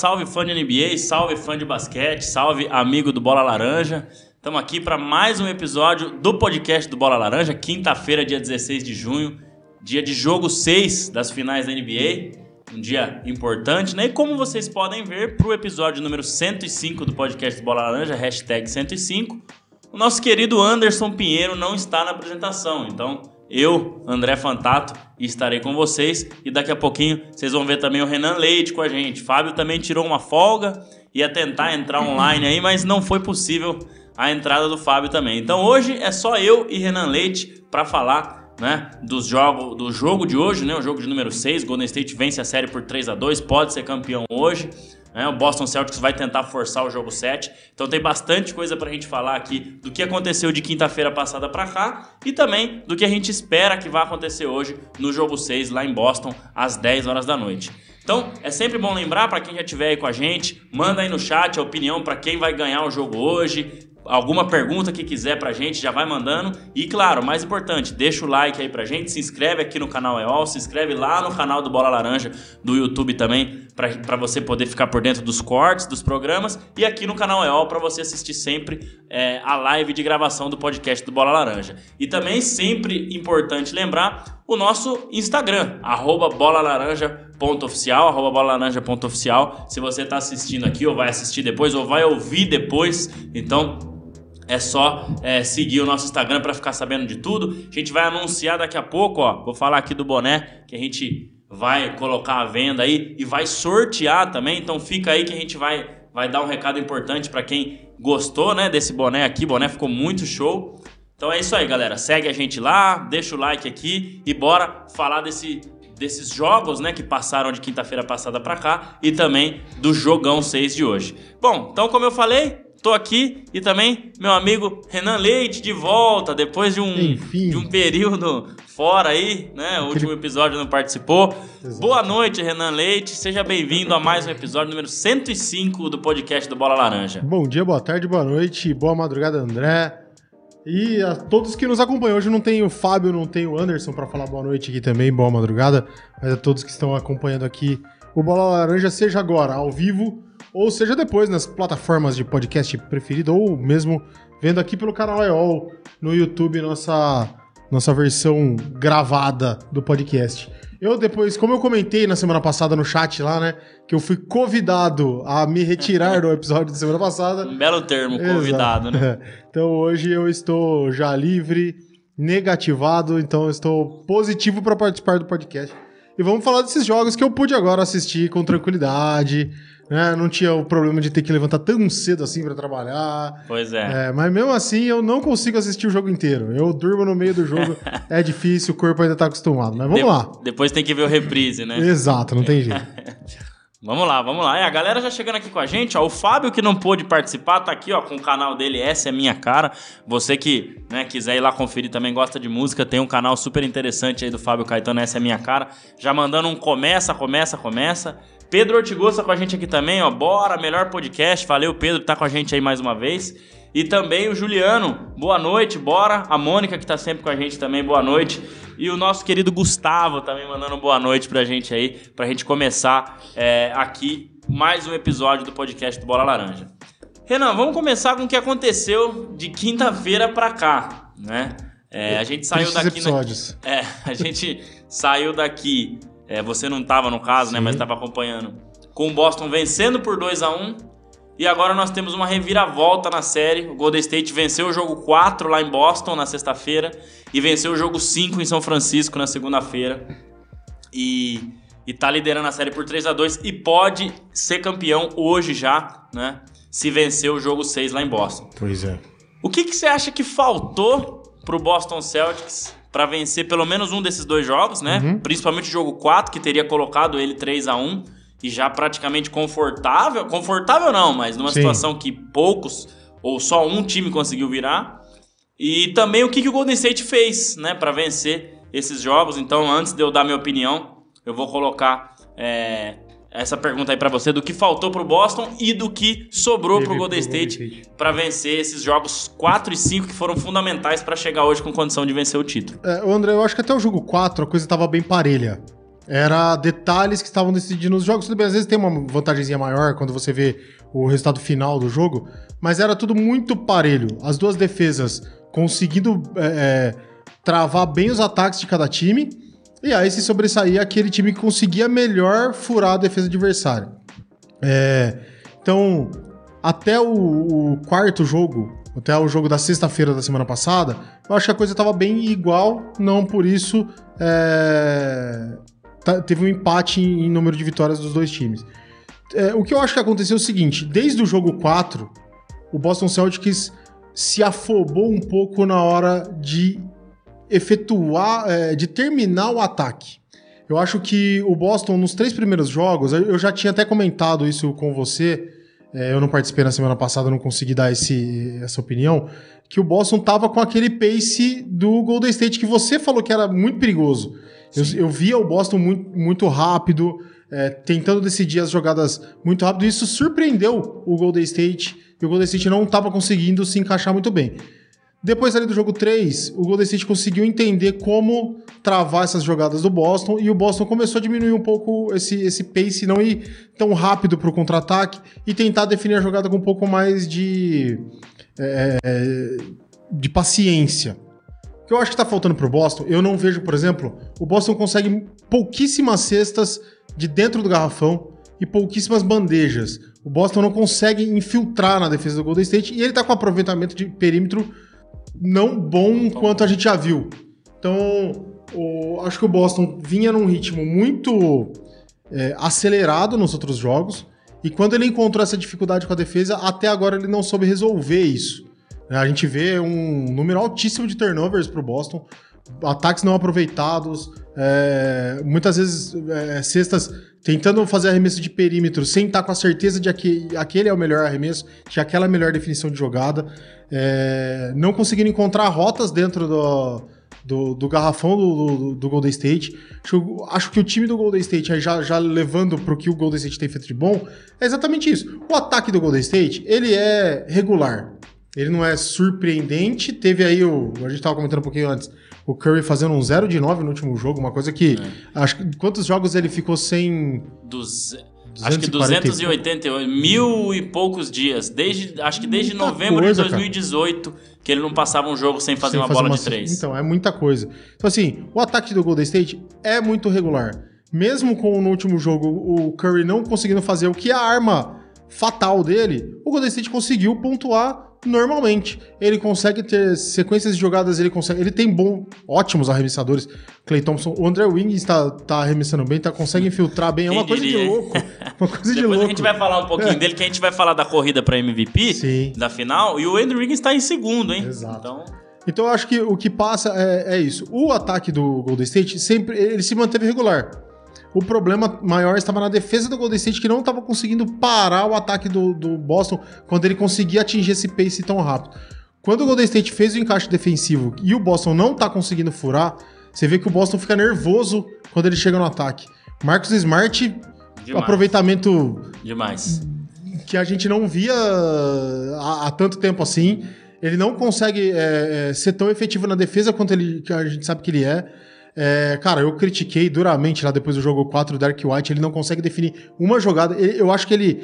salve fã de NBA, salve fã de basquete, salve amigo do Bola Laranja. Estamos aqui para mais um episódio do podcast do Bola Laranja, quinta-feira, dia 16 de junho, dia de jogo 6 das finais da NBA. Um dia importante, né? E como vocês podem ver, para o episódio número 105 do podcast do Bola Laranja, hashtag 105, o nosso querido Anderson Pinheiro não está na apresentação. Então, eu, André Fantato, estarei com vocês e daqui a pouquinho vocês vão ver também o Renan Leite com a gente. Fábio também tirou uma folga, ia tentar entrar online aí, mas não foi possível a entrada do Fábio também. Então hoje é só eu e Renan Leite para falar né, dos jogo, do jogo de hoje, né, o jogo de número 6. Golden State vence a série por 3 a 2 pode ser campeão hoje. Né? O Boston Celtics vai tentar forçar o jogo 7. Então tem bastante coisa para a gente falar aqui do que aconteceu de quinta-feira passada para cá e também do que a gente espera que vai acontecer hoje no jogo 6 lá em Boston às 10 horas da noite. Então, é sempre bom lembrar para quem já estiver aí com a gente, manda aí no chat a opinião para quem vai ganhar o jogo hoje, alguma pergunta que quiser pra gente, já vai mandando. E claro, mais importante, deixa o like aí pra gente, se inscreve aqui no canal EOL, se inscreve lá no canal do Bola Laranja do YouTube também, para você poder ficar por dentro dos cortes, dos programas. E aqui no canal EOL para você assistir sempre é, a live de gravação do podcast do Bola Laranja. E também sempre importante lembrar o nosso Instagram, arroba bolalaranja.oficial, arroba bolalaranja.oficial. Se você está assistindo aqui, ou vai assistir depois, ou vai ouvir depois, então é só é, seguir o nosso Instagram para ficar sabendo de tudo. A gente vai anunciar daqui a pouco, ó. Vou falar aqui do boné que a gente vai colocar à venda aí e vai sortear também. Então fica aí que a gente vai, vai dar um recado importante para quem gostou, né, desse boné aqui. O boné ficou muito show. Então é isso aí, galera. Segue a gente lá, deixa o like aqui e bora falar desse desses jogos, né, que passaram de quinta-feira passada para cá e também do jogão 6 de hoje. Bom, então como eu falei, Tô aqui e também meu amigo Renan Leite de volta, depois de um, de um período fora aí, né? O último episódio não participou. Exato. Boa noite, Renan Leite. Seja bem-vindo a mais um episódio número 105 do podcast do Bola Laranja. Bom dia, boa tarde, boa noite, boa madrugada, André. E a todos que nos acompanham. Hoje não tem o Fábio, não tem o Anderson para falar boa noite aqui também, boa madrugada. Mas a todos que estão acompanhando aqui o Bola Laranja, seja agora ao vivo ou seja depois nas plataformas de podcast preferido, ou mesmo vendo aqui pelo canal EOL no YouTube nossa, nossa versão gravada do podcast. Eu depois, como eu comentei na semana passada no chat lá, né, que eu fui convidado a me retirar do episódio da semana passada. Um belo termo, convidado, Exato. né? Então hoje eu estou já livre, negativado, então eu estou positivo para participar do podcast. E vamos falar desses jogos que eu pude agora assistir com tranquilidade, né? Não tinha o problema de ter que levantar tão cedo assim para trabalhar. Pois é. é. Mas mesmo assim, eu não consigo assistir o jogo inteiro. Eu durmo no meio do jogo, é difícil, o corpo ainda tá acostumado. Mas vamos de lá. Depois tem que ver o reprise, né? Exato, não tem jeito. Vamos lá, vamos lá. É, a galera já chegando aqui com a gente, ó. O Fábio que não pôde participar tá aqui, ó, com o canal dele Essa é Minha Cara. Você que, né, quiser ir lá conferir também, gosta de música, tem um canal super interessante aí do Fábio Caetano Essa é Minha Cara. Já mandando um começa, começa, começa. Pedro Ortigosa com a gente aqui também, ó. Bora, melhor podcast. Valeu, Pedro, tá com a gente aí mais uma vez. E também o Juliano, boa noite, bora. A Mônica, que tá sempre com a gente também, boa noite. E o nosso querido Gustavo também mandando boa noite pra gente aí, pra gente começar é, aqui mais um episódio do podcast do Bola Laranja. Renan, vamos começar com o que aconteceu de quinta-feira pra cá, né? É, a gente saiu daqui. Episódios. Na... É, a gente saiu daqui é, você não estava no caso, né, Sim. né? Mas estava acompanhando. Com o Boston vencendo por 2 a 1 E agora nós temos uma reviravolta na série. O Golden State venceu o jogo 4 lá em Boston na sexta-feira. E venceu o jogo 5 em São Francisco na segunda-feira. E, e tá liderando a série por 3 a 2 E pode ser campeão hoje já, né? Se vencer o jogo 6 lá em Boston. Pois é. O que, que você acha que faltou pro Boston Celtics para vencer pelo menos um desses dois jogos, né? Uhum. Principalmente o jogo 4, que teria colocado ele 3 a 1 e já praticamente confortável. Confortável não, mas numa Sim. situação que poucos ou só um time conseguiu virar. E também o que, que o Golden State fez, né, para vencer esses jogos. Então, antes de eu dar minha opinião, eu vou colocar é, essa pergunta aí para você do que faltou pro Boston e do que sobrou pro Golden State para vencer esses jogos 4 e 5 que foram fundamentais para chegar hoje com condição de vencer o título. É, André, eu acho que até o jogo 4 a coisa tava bem parelha. Era detalhes que estavam decidindo os jogos. Tudo bem, às vezes tem uma vantagemzinha maior quando você vê o resultado final do jogo, mas era tudo muito parelho. As duas defesas conseguindo é, é travar bem os ataques de cada time, e aí se sobressaía aquele time que conseguia melhor furar a defesa adversária. É, então, até o, o, quarto jogo, até o jogo da sexta-feira da semana passada, eu acho que a coisa estava bem igual, não por isso é, tá, teve um empate em, em, número de vitórias dos dois times. É, o que eu acho que aconteceu é o seguinte: desde o jogo 4, o Boston Celtics se afobou um pouco na hora de efetuar, é, de terminar o ataque. Eu acho que o Boston, nos três primeiros jogos, eu já tinha até comentado isso com você. É, eu não participei na semana passada, não consegui dar esse, essa opinião. Que o Boston tava com aquele pace do Golden State que você falou que era muito perigoso. Eu, eu, via o Boston muito, muito rápido, é, tentando decidir as jogadas muito rápido. E isso surpreendeu o Golden State. E o Golden State não estava conseguindo se encaixar muito bem. Depois ali do jogo 3, o Golden State conseguiu entender como travar essas jogadas do Boston e o Boston começou a diminuir um pouco esse, esse pace, não ir tão rápido para o contra-ataque e tentar definir a jogada com um pouco mais de, é, é de paciência. O que eu acho que está faltando para o Boston, eu não vejo, por exemplo, o Boston consegue pouquíssimas cestas de dentro do garrafão e pouquíssimas bandejas. O Boston não consegue infiltrar na defesa do Golden State e ele está com aproveitamento de perímetro não bom quanto a gente já viu. Então, o, acho que o Boston vinha num ritmo muito é, acelerado nos outros jogos. E quando ele encontrou essa dificuldade com a defesa, até agora ele não soube resolver isso. A gente vê um número altíssimo de turnovers para o Boston, ataques não aproveitados, é, muitas vezes é, cestas tentando fazer arremesso de perímetro sem estar com a certeza de que aquele é o melhor arremesso, de aquela é a melhor definição de jogada, é, não conseguindo encontrar rotas dentro do, do, do garrafão do, do, do, Golden State. Acho, acho, que o time do Golden State, já, já levando para o que o Golden State tem feito de bom, é exatamente isso. O ataque do Golden State, ele é regular. Ele não é surpreendente. Teve aí o. A gente estava comentando um pouquinho antes o Curry fazendo um 0 de 9 no último jogo, uma coisa que. É. Acho quantos jogos ele ficou sem. Dos. Acho que 288, mil e poucos dias. Desde, acho que desde muita novembro coisa, de 2018 cara. que ele não passava um jogo sem fazer sem uma fazer bola uma... de três. Então, é muita coisa. Então, assim, o ataque do Golden State é muito regular. Mesmo com no último jogo o Curry não conseguindo fazer o que é a arma fatal dele, o Golden State conseguiu pontuar normalmente. Ele consegue ter sequências de jogadas, ele consegue. Ele tem bom, ótimos arremessadores. Clay Thompson, o André Wing está tá arremessando bem, tá, consegue infiltrar bem. É uma coisa de louco. Uma coisa de louco. a gente vai falar um pouquinho é. dele, que a gente vai falar da corrida para MVP Sim. da final. E o Andrew Wiggins está em segundo, hein? Exato. Então... Então eu acho que o que passa é, é isso. O ataque do Golden State sempre ele se manteve regular. O problema maior estava na defesa do Golden State, que não estava conseguindo parar o ataque do, do Boston quando ele conseguia atingir esse pace tão rápido. Quando o Golden State fez o encaixe defensivo e o Boston não está conseguindo furar, você vê que o Boston fica nervoso quando ele chega no ataque. Marcos Smart, Demais. aproveitamento. Demais. Que a gente não via há, há tanto tempo assim. Ele não consegue é, ser tão efetivo na defesa quanto ele, que a gente sabe que ele é. É, cara, eu critiquei duramente lá depois do jogo 4 do Dark White. Ele não consegue definir uma jogada. Ele, eu acho que ele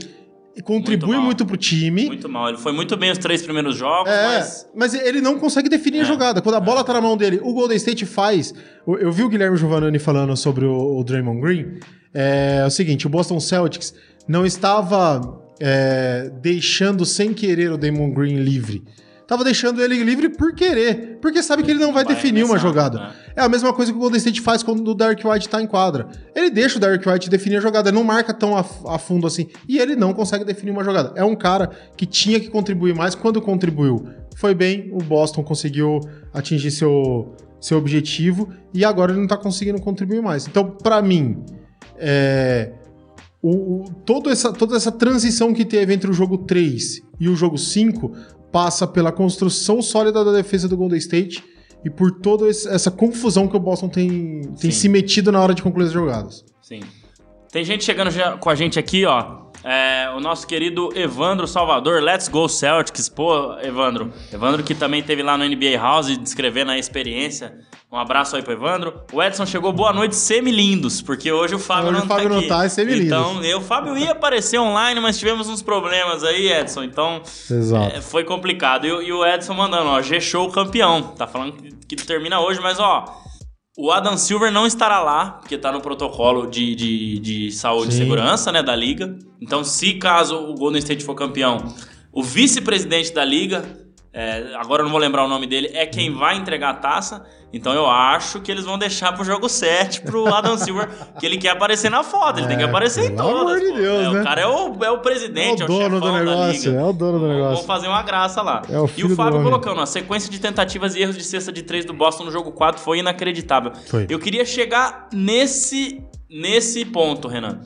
contribui muito, muito pro time. Muito mal. Ele foi muito bem os três primeiros jogos, é, mas... mas ele não consegue definir é, a jogada. Quando a bola é. tá na mão dele, o Golden State faz... Eu, eu vi o Guilherme Giovannani falando sobre o, o Draymond Green. É, é, o seguinte, o Boston Celtics não estava é, deixando sem querer o Draymond Green livre tava deixando ele livre por querer, porque sabe que ele não vai, vai definir uma jogada. Né? É a mesma coisa que o Golden State faz quando o Dark White tá em quadra. Ele deixa o Dark White definir a jogada, ele não marca tão a, a, fundo assim, e ele não consegue definir uma jogada. É um cara que tinha que contribuir mais, quando contribuiu, foi bem, o Boston conseguiu atingir seu, seu objetivo, e agora ele não tá conseguindo contribuir mais. Então, para mim, é, o, o, todo essa, toda essa transição que teve entre o jogo 3 e o jogo 5 passa pela construção sólida da defesa do Golden State e por toda essa confusão que o Boston tem, tem se metido na hora de concluir as jogadas. Sim. Tem gente chegando já com a gente aqui, ó. É, o nosso querido Evandro Salvador, Let's Go Celtics. Pô, Evandro. Evandro que também teve lá no NBA House descrevendo a experiência. Um abraço aí pro Evandro. O Edson chegou, boa noite, semi-lindos, porque hoje o Fábio Hoje não o Fábio tá não aqui. tá, é semi-lindos. Então, eu, o Fábio ia aparecer online, mas tivemos uns problemas aí, Edson. Então, é, foi complicado. E, o- e o Edson mandando, ó, G-Show campeão. Tá falando que, que termina hoje, mas ó, o Adam Silver não estará lá, porque tá no protocolo de, de, de saúde Sim. e segurança, né, da liga. Então, se caso o Golden State for campeão, o vice-presidente da liga, é, agora eu não vou lembrar o nome dele, é quem vai entregar a taça. Então eu acho que eles vão deixar pro jogo 7 pro Adam Silver, que ele quer aparecer na foto, ele tem que É, aparecer em pelo todas. amor de. Deus, É, né? O cara é o, é o É presidente, o é o, dono do negócio, liga. é o dono do negócio. Vamos fazer uma graça lá. É o e o Fábio colocando, a sequência de tentativas e erros de cesta de três do Boston no jogo 4 foi inacreditável. Foi. Eu queria chegar nesse, nesse ponto, Renan.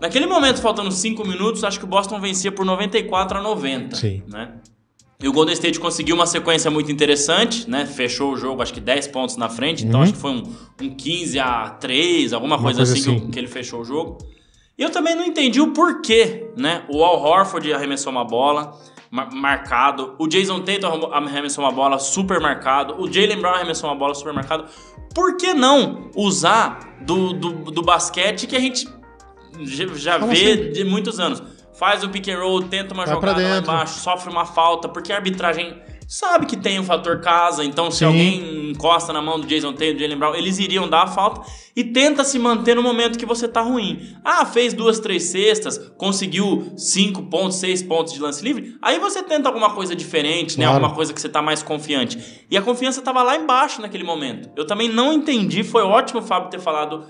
Naquele momento, faltando 5 minutos, acho que o Boston vencia por 94 a 90. Sim. Né? E o Golden State conseguiu uma sequência muito interessante, né? Fechou o jogo, acho que 10 pontos na frente. Então Uhum. acho que foi um, um 15 a 3, alguma coisa, coisa assim, assim. Que, ele fechou o jogo. E eu também não entendi o porquê, né? O Al Horford arremessou uma bola mar- marcado. O Jason Tatum arremessou uma bola super marcado. O Jalen Brown arremessou uma bola super marcado. Por que não usar do, do, do basquete que a gente já, Fala vê sempre. de muitos anos? Faz o pick and roll, tenta uma Vai jogada lá embaixo, sofre uma falta, porque a arbitragem sabe que tem o fator casa, então se Sim. alguém encosta na mão do Jason Tatum, do Jalen Brown, eles iriam dar a falta e tenta se manter no momento que você tá ruim. Ah, fez duas, três cestas, conseguiu cinco pontos, seis pontos de lance livre, aí você tenta alguma coisa diferente, né? Claro. Alguma coisa que você tá mais confiante. E a confiança tava lá embaixo naquele momento. Eu também não entendi, foi ótimo o Fábio ter falado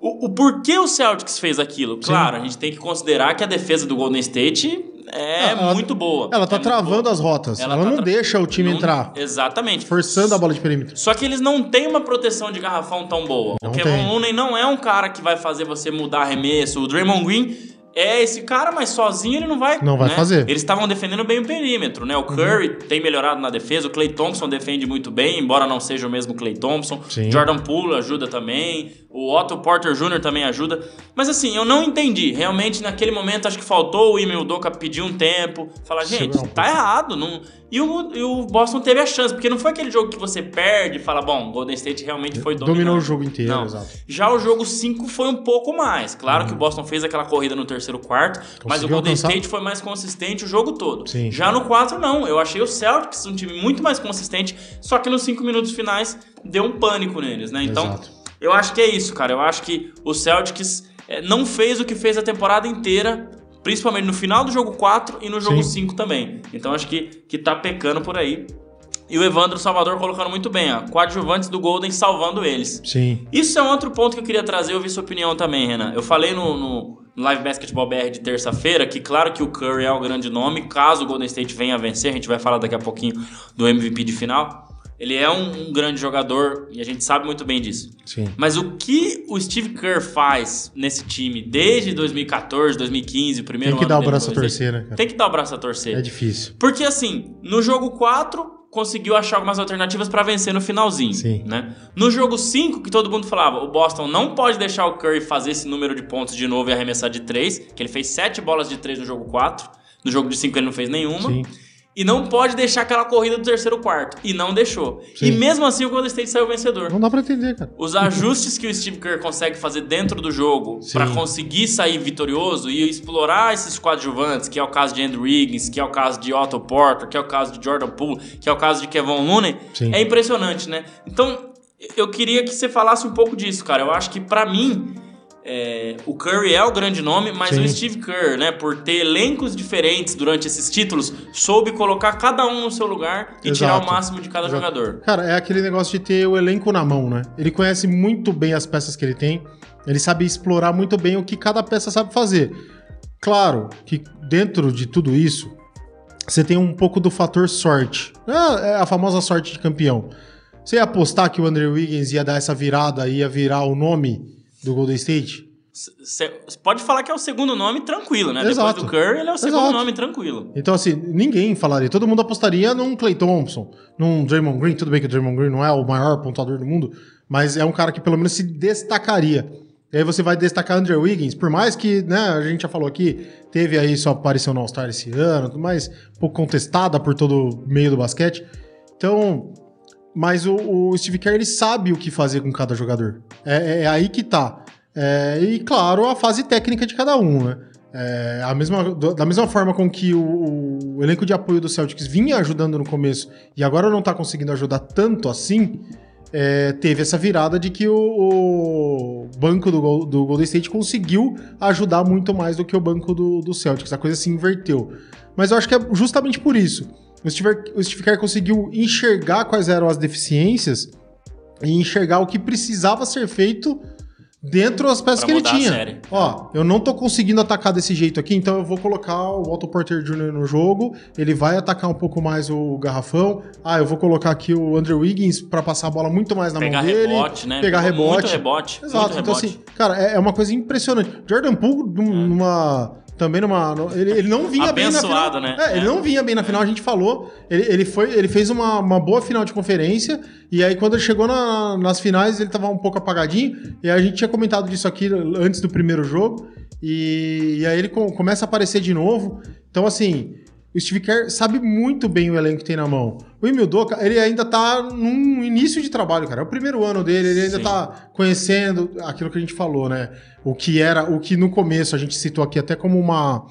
o, o porquê o Celtics fez aquilo. Claro, a gente tem que considerar que a defesa do Golden State é Ela- muito boa. Ela tá É travando boa. as rotas. Ela, Ela tá não tra- deixa o time Não- entrar, Exatamente. forçando a bola de perímetro. Só que eles não têm uma proteção de garrafão tão boa. Não o Kevin. Looney não é um cara que vai fazer você mudar arremesso. O Draymond Green é esse cara, mas sozinho ele não vai. Não vai né? fazer. Uhum. Eles estavam defendendo bem o perímetro, né? O Curry tem melhorado na defesa. O Clay Thompson defende muito bem, embora não seja o mesmo Clay Thompson. Sim. Jordan Poole ajuda também. O Otto Porter Jr. também ajuda. Mas assim, eu não entendi. Realmente, naquele momento, acho que faltou o Emil Doka pedir um tempo. Falar, gente, um tá errado. Não... E, o, e o Boston teve a chance, porque não foi aquele jogo que você perde e fala, bom, Golden State realmente foi dominante. Dominou o jogo inteiro, Não. exato. Já o jogo 5 foi um pouco mais. Claro que o Boston fez aquela corrida no terceiro quarto, mas o. Conseguiu Golden alcançar? State foi mais consistente o jogo todo. Sim. Já no 4, não. Eu achei o Celtics um time muito mais consistente, só que nos 5 minutos finais deu um pânico neles, né? Então, Exato. eu acho que é isso, cara. Eu acho que o Celtics eh, não fez o que fez a temporada inteira, principalmente no final do jogo 4 e no jogo Sim. 5 também. Então acho que, que tá pecando por aí. E o Evandro Salvador colocando muito bem, ó. Coadjuvantes do Golden salvando eles. Sim. Isso é um outro ponto que eu queria trazer, eu vi sua opinião também, Renan. Eu falei no, no Live Basketball BR de terça-feira que, claro, que o Curry é o grande nome, caso o Golden State venha a vencer, a gente vai falar daqui a pouquinho do MVP de final. Ele é um, um grande jogador e a gente sabe muito bem disso. Sim. Mas o que o Steve Kerr faz nesse time desde 2014, 2015, o primeiro Tem que dar o braço a torcer, né, cara? Tem que dar o braço a torcer. É difícil. Porque assim, no jogo 4, conseguiu achar algumas alternativas pra vencer no finalzinho, Sim. né? No jogo 5, que todo mundo falava, o Boston não pode deixar o Curry fazer esse número de pontos de novo e arremessar de 3, que ele fez 7 bolas de 3 no jogo 4. No jogo de 5 ele não fez nenhuma. Sim. E não pode deixar aquela corrida do terceiro quarto. E não deixou. Sim. E mesmo assim o Golden State saiu vencedor. Não dá pra entender, cara. Os ajustes que o Steve Kerr consegue fazer dentro do jogo pra conseguir sair vitorioso e explorar esses coadjuvantes, que é o caso de Andrew Wiggins, que é o caso de Otto Porter, que é o caso de Jordan Poole, que é o caso de Kevin Looney, Sim. é impressionante, né? Então, eu queria que você falasse um pouco disso, cara. Eu acho que pra mim é, o Curry é o grande nome, mas Sim. o Steve Kerr, né, por ter elencos diferentes durante esses títulos, soube colocar cada um no seu lugar e tirar o Exato. máximo de cada Exato. jogador. Cara, é aquele negócio de ter o elenco na mão, né? Ele conhece muito bem as peças que ele tem. Ele sabe explorar muito bem o que cada peça sabe fazer. Claro que dentro de tudo isso, você tem um pouco do fator sorte. É a famosa sorte de campeão. Você ia apostar que o Andrew Wiggins ia dar essa virada, ia virar o nome do Golden State? Pode falar que é o segundo nome tranquilo, né? Exato. Depois do Curry, ele é o segundo Exato. nome tranquilo. Então, assim, ninguém falaria. Todo mundo apostaria num Clay Thompson, num Draymond Green. Tudo bem que o Draymond Green não é o maior pontuador do mundo, mas é um cara que pelo menos se destacaria. E aí você vai destacar Andrew Wiggins, por mais que, né, a gente já falou aqui, teve aí sua aparição no All-Star esse ano, tudo mais, um pouco contestada por todo o meio do basquete. Então, mas o, o Steve Kerr, ele sabe o que fazer com cada jogador. É, é aí que tá. É, e, claro, a fase técnica de cada um, né? É, a mesma, da mesma forma com que o, o, elenco de apoio do Celtics vinha ajudando no começo e agora não tá conseguindo ajudar tanto assim, é, teve essa virada de que o, o banco do, do, Golden State conseguiu ajudar muito mais do que o banco do, do, Celtics. A coisa se inverteu. Mas eu acho que é justamente por isso. O Steve, o Steve Kerr conseguiu enxergar quais eram as deficiências e enxergar o que precisava ser feito dentro das peças que ele tinha. Ó, eu não tô conseguindo atacar desse jeito aqui, então eu vou colocar o Otto Porter Jr. no jogo, ele vai atacar um pouco mais o garrafão. Ah, eu vou colocar aqui o Andrew Wiggins para passar a bola muito mais na pegar mão dele. Rebote, né? Pegar rebote. Muito rebote. Exato. Muito então rebote. assim, cara, é, é uma coisa impressionante. Jordan Poole numa também numa. Ele, ele não vinha bem na final. né? É, ele não vinha bem na final, a gente falou. Ele, ele, foi, ele fez uma, uma boa final de conferência. E aí, quando ele chegou na, nas finais, ele tava um pouco apagadinho. E a gente tinha comentado disso aqui antes do primeiro jogo. E, e aí ele com, começa a aparecer de novo. Então, assim, o Steve Kerr sabe muito bem o elenco que tem na mão. O Emil Doca, ele ainda tá num início de trabalho, cara. É o primeiro ano dele, ele ainda Sim. tá conhecendo aquilo que a gente falou, né? O que era, o que no começo a gente citou aqui até como uma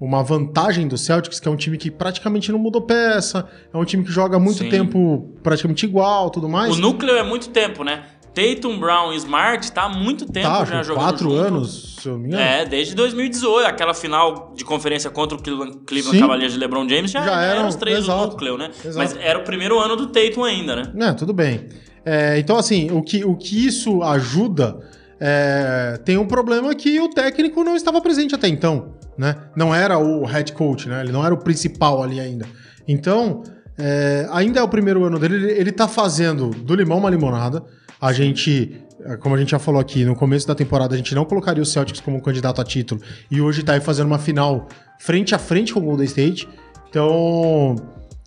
uma vantagem do Celtics, que é um time que praticamente não mudou peça, é um time que joga muito Sim. tempo praticamente igual, tudo mais. O núcleo é muito tempo, né? Tatum, Brown e Smart tá há muito tempo tá, já jogando quatro junto. anos, se eu me engano. É, desde 2018, aquela final de conferência contra o Cleveland, Cleveland Cavaliers de LeBron James já, já eram, eram os três exato, do núcleo, né? Exato. Mas era o primeiro ano do Tatum ainda, né? É, tudo bem. É, então, assim, o que, o que isso ajuda é, tem um problema que o técnico não estava presente até então, né? Não era o head coach, né? Ele não era o principal ali ainda. Então, é, ainda é o primeiro ano dele, ele, ele tá fazendo do limão uma limonada. A gente como a gente já falou aqui, no começo da temporada a gente não colocaria o Celtics como um candidato a título e hoje tá aí fazendo uma final frente a frente com o Golden State. Então,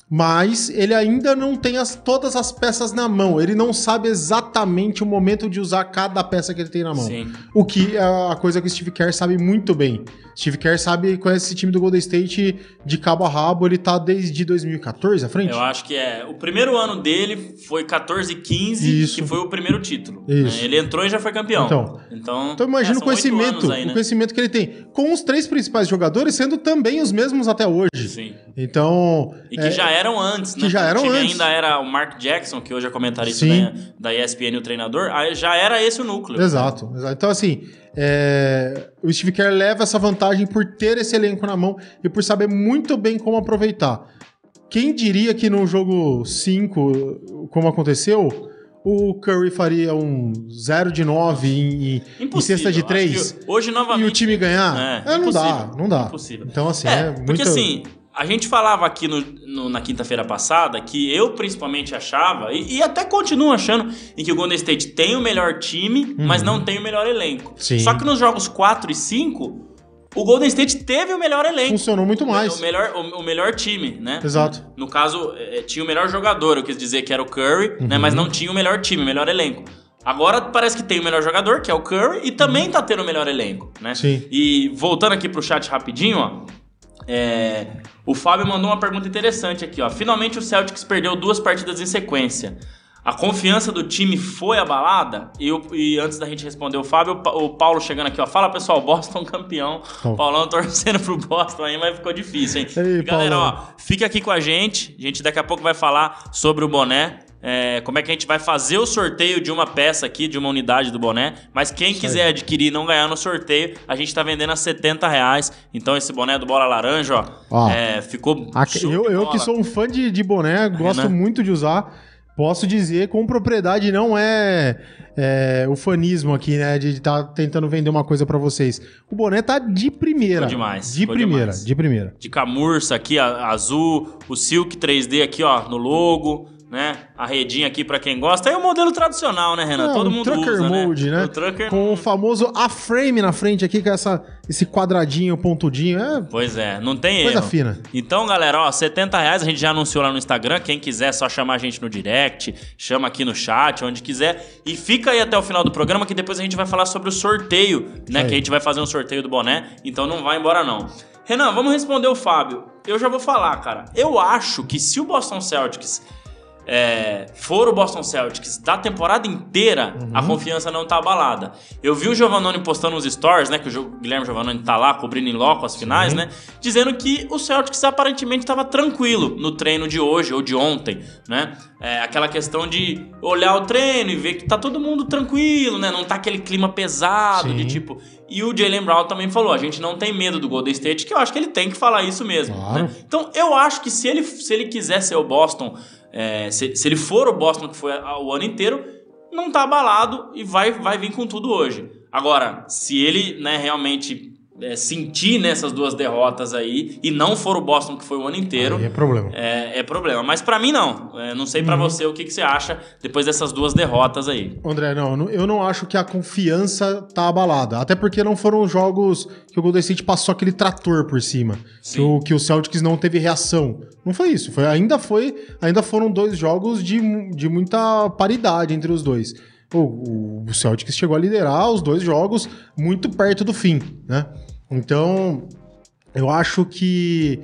mas ele ainda não tem as, todas as peças na mão. Ele não sabe exatamente o momento de usar cada peça que ele tem na mão. Sim. O que é a coisa que o Steve Kerr sabe muito bem. Steve Kerr sabe conhece esse time do Golden State de cabo a rabo. Ele tá desde 2014 à frente? Eu acho que é. O primeiro ano dele foi 14 e 15, Isso. que foi o primeiro título. Isso. Ele entrou e já foi campeão. Então, então, então imagina é, o conhecimento, aí, né? o conhecimento que ele tem. Com os três principais jogadores sendo também os mesmos até hoje. Sim. Então. E que é, já eram antes, né? que já eram o time antes. ainda era o Mark Jackson, que hoje é comentarista Sim. da, da ESPN, o treinador, aí já era esse o núcleo. Exato, exato. Então, assim, é, o Steve Kerr leva essa vantagem por ter esse elenco na mão e por saber muito bem como aproveitar. Quem diria que no jogo 5, como aconteceu, o Curry faria um 0 de 9 em, em- cesta de Acho 3 que Hoje, e novamente. o time ganhar? É, É, não dá, não dá. impossível. Então, assim, É, é, porque muito... assim, a gente falava aqui no- no- na quinta-feira passada que eu principalmente achava, e, e até continuo achando, em que o Golden State tem o melhor time, mas não tem o melhor elenco. Uhum. Sim. Só que nos jogos 4 e 5, o Golden State teve o melhor elenco. Funcionou muito mais. O melhor, o, o melhor time, né? Exato. No caso, eh, tinha o melhor jogador, eu quis dizer que era o Curry, Uhum. né? Mas não tinha o melhor time, o melhor elenco. Agora parece que tem o melhor jogador, que é o Curry, e também tá tendo o melhor elenco, né? Uhum. Sim. E voltando aqui pro chat rapidinho, ó. É, o Fábio mandou uma pergunta interessante aqui, ó. Finalmente o Celtics perdeu duas partidas em sequência. A confiança do time foi abalada? E, e antes da gente responder o Fábio, o Pa- o Paulo chegando aqui, ó. Fala pessoal, Boston campeão. Bom. Paulão torcendo pro Boston aí, mas ficou difícil, hein? Ei, E galera, Paulão. ó, fica aqui com a gente. A gente daqui a pouco vai falar sobre o boné. É, como é que a gente vai fazer o sorteio de uma peça aqui, de uma unidade do boné. Mas quem quiser adquirir e não ganhar no sorteio, a gente tá vendendo a 70 reais. Então esse boné do Bola Laranja, ó, Ó. é, ficou. Show eu, eu que sou um fã de, de boné, gosto né? muito de usar. Posso dizer com propriedade, não é, é o fanismo aqui, né? De estar tentando vender uma coisa pra vocês. O boné tá de primeira. Ficou demais, De primeira, demais. de primeira. de camurça aqui, a- azul, o Silk 3D aqui, ó, no logo. Né? A redinha aqui pra quem gosta. É o modelo tradicional, né, Renan? É, Todo o mundo trucker usa, mode, né? O trucker Com o famoso A-frame na frente aqui, com essa, esse quadradinho, pontudinho. É Pois é, não tem coisa erro. fina. Então, galera, ó, 70 reais a gente já anunciou lá no Instagram. Quem quiser, é só chamar a gente no direct, chama aqui no chat, onde quiser. E fica aí até o final do programa que depois a gente vai falar sobre o sorteio, né? Aí. Que a gente vai fazer um sorteio do boné. Então não vai embora, não. Renan, vamos responder o Fábio. Eu já vou falar, cara. Eu acho que se o Boston Celtics é, for o Boston Celtics da temporada inteira, a Uhum. confiança não tá abalada. Eu vi o Giovannone postando nos stories, né? Que o Guilherme Giovannone tá lá cobrindo em loco as finais, né? Dizendo que o Celtics aparentemente estava tranquilo no treino de hoje ou de ontem, né? É, aquela questão de olhar o treino e ver que tá todo mundo tranquilo, né? Não tá aquele clima pesado de Sim. tipo. E o Jalen Brown também falou: a gente não tem medo do Golden State, que eu acho que ele tem que falar isso mesmo. Claro. né? Então eu acho que se ele, se ele quiser ser o Boston, é, se, se ele for o Boston que foi o ano inteiro, não tá abalado e vai, vai vir com tudo hoje. Agora, se ele né, realmente é, sentir nessas duas derrotas aí e não for o Boston que foi o ano inteiro. Aí é problema. É, é problema. Mas pra mim, não. É, não sei Uhum. pra você o que, que você acha depois dessas duas derrotas aí. André, não, eu não- acho que a confiança tá abalada. Até porque não foram jogos que o Golden State passou aquele trator por cima. Que o, que o Celtics não teve reação. Não foi isso. Foi, ainda, foi, ainda foram dois jogos de, de muita paridade entre os dois. O, o- Celtics chegou a liderar os dois jogos muito perto do fim, né? Então, eu acho que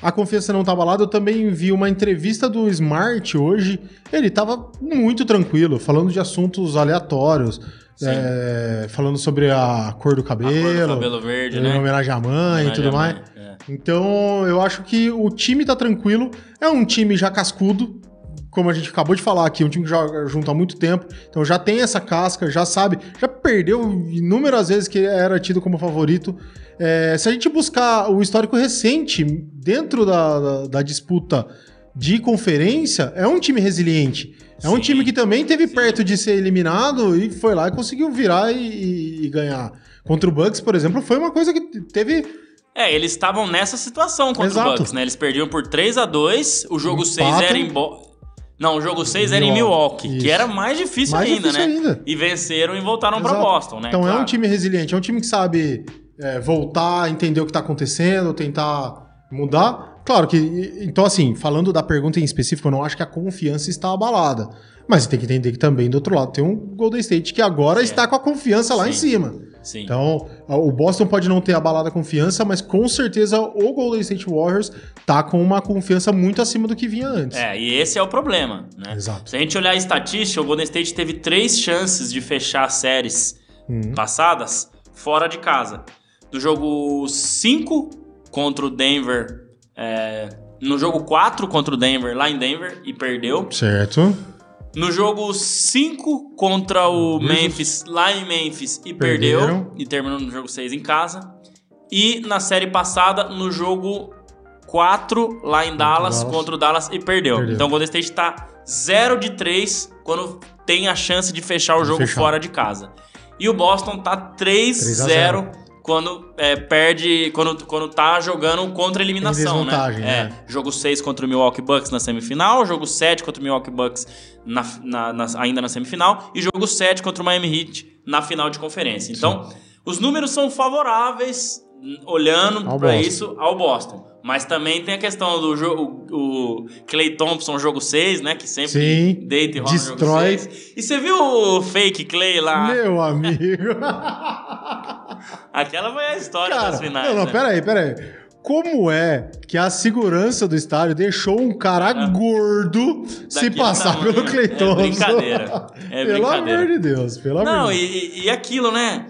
a confiança não tá abalada. Eu também vi uma entrevista do Smart hoje. Ele tava muito tranquilo, falando de assuntos aleatórios. É, falando sobre a cor do cabelo, cor do cabelo verde, né? homenagem à mãe e Homenagem tudo à mais. mãe, é. Então, eu acho que o time tá tranquilo. É um time já cascudo, como a gente acabou de falar aqui, um time que joga junto há muito tempo. Então já tem essa casca, já sabe, já perdeu inúmeras vezes que era tido como favorito. É, se a gente buscar o histórico recente dentro da, da, da disputa de conferência, é um time resiliente. É um Sim, time que também teve sim. perto de ser eliminado e foi lá e conseguiu virar e, e- ganhar. Contra o Bucks, por exemplo, foi uma coisa que teve É, eles estavam nessa situação contra Exato. o Bucks, né? Eles perdiam por 3 a 2 o jogo 6 Empatam. era em... Não, o jogo 6 era em Milwaukee, isso. que era mais difícil mais ainda, difícil né? ainda. E venceram e voltaram Exato. Boston, né? Então é um Claro. time resiliente, é um time que sabe é, voltar, entender o que tá acontecendo, tentar mudar. Claro que, então assim, falando da pergunta em específico, eu não acho que a confiança está abalada. Mas tem que entender que também do outro lado tem um Golden State que agora está com a confiança lá em Sim. cima. Sim. Então, o Boston pode não ter abalado a confiança, mas com certeza o Golden State Warriors tá com uma confiança muito acima do que vinha antes. É, e esse é o problema, né? Exato. Se a gente olhar a estatística, o Golden State teve três chances de fechar séries Hum. passadas fora de casa. Do jogo 5 contra o Denver, é, no jogo 4 contra o Denver, lá em Denver, e perdeu. Certo. No jogo 5 contra o. Memphis, lá em Memphis, e Perderam. perdeu. E terminou no jogo 6 em casa. E na série passada, no jogo 4, lá em Dallas, Dallas. contra o Dallas, e perdeu. Perdeu. Então o Golden State tá 0 de 3 quando tem a chance de fechar o jogo fechar. fora de casa. E o Boston tá 3 3 a 0 quando é, perde, quando, quando tá jogando contra a eliminação, né? É, né? jogo 6 contra o Milwaukee Bucks na semifinal, jogo 7 contra o Milwaukee Bucks na, na- na- ainda na semifinal e jogo 7 contra o Miami Heat na final de conferência. Então, os números são favoráveis olhando para isso ao Boston. Mas também tem a questão do jogo, o Clay Thompson, jogo 6, né? Que sempre Sim, deita e rola no jogo destrói. 6. E você viu o fake Clay lá? Meu amigo. Aquela foi a história Cara, das finais. não, não, né? peraí, peraí. Como é que a segurança do estádio deixou um cara gordo se passar tamanho. pelo Clay É Thompson? brincadeira. É pelo brincadeira. amor de Deus, pelo amor Não, de e, Deus. e- e aquilo, né?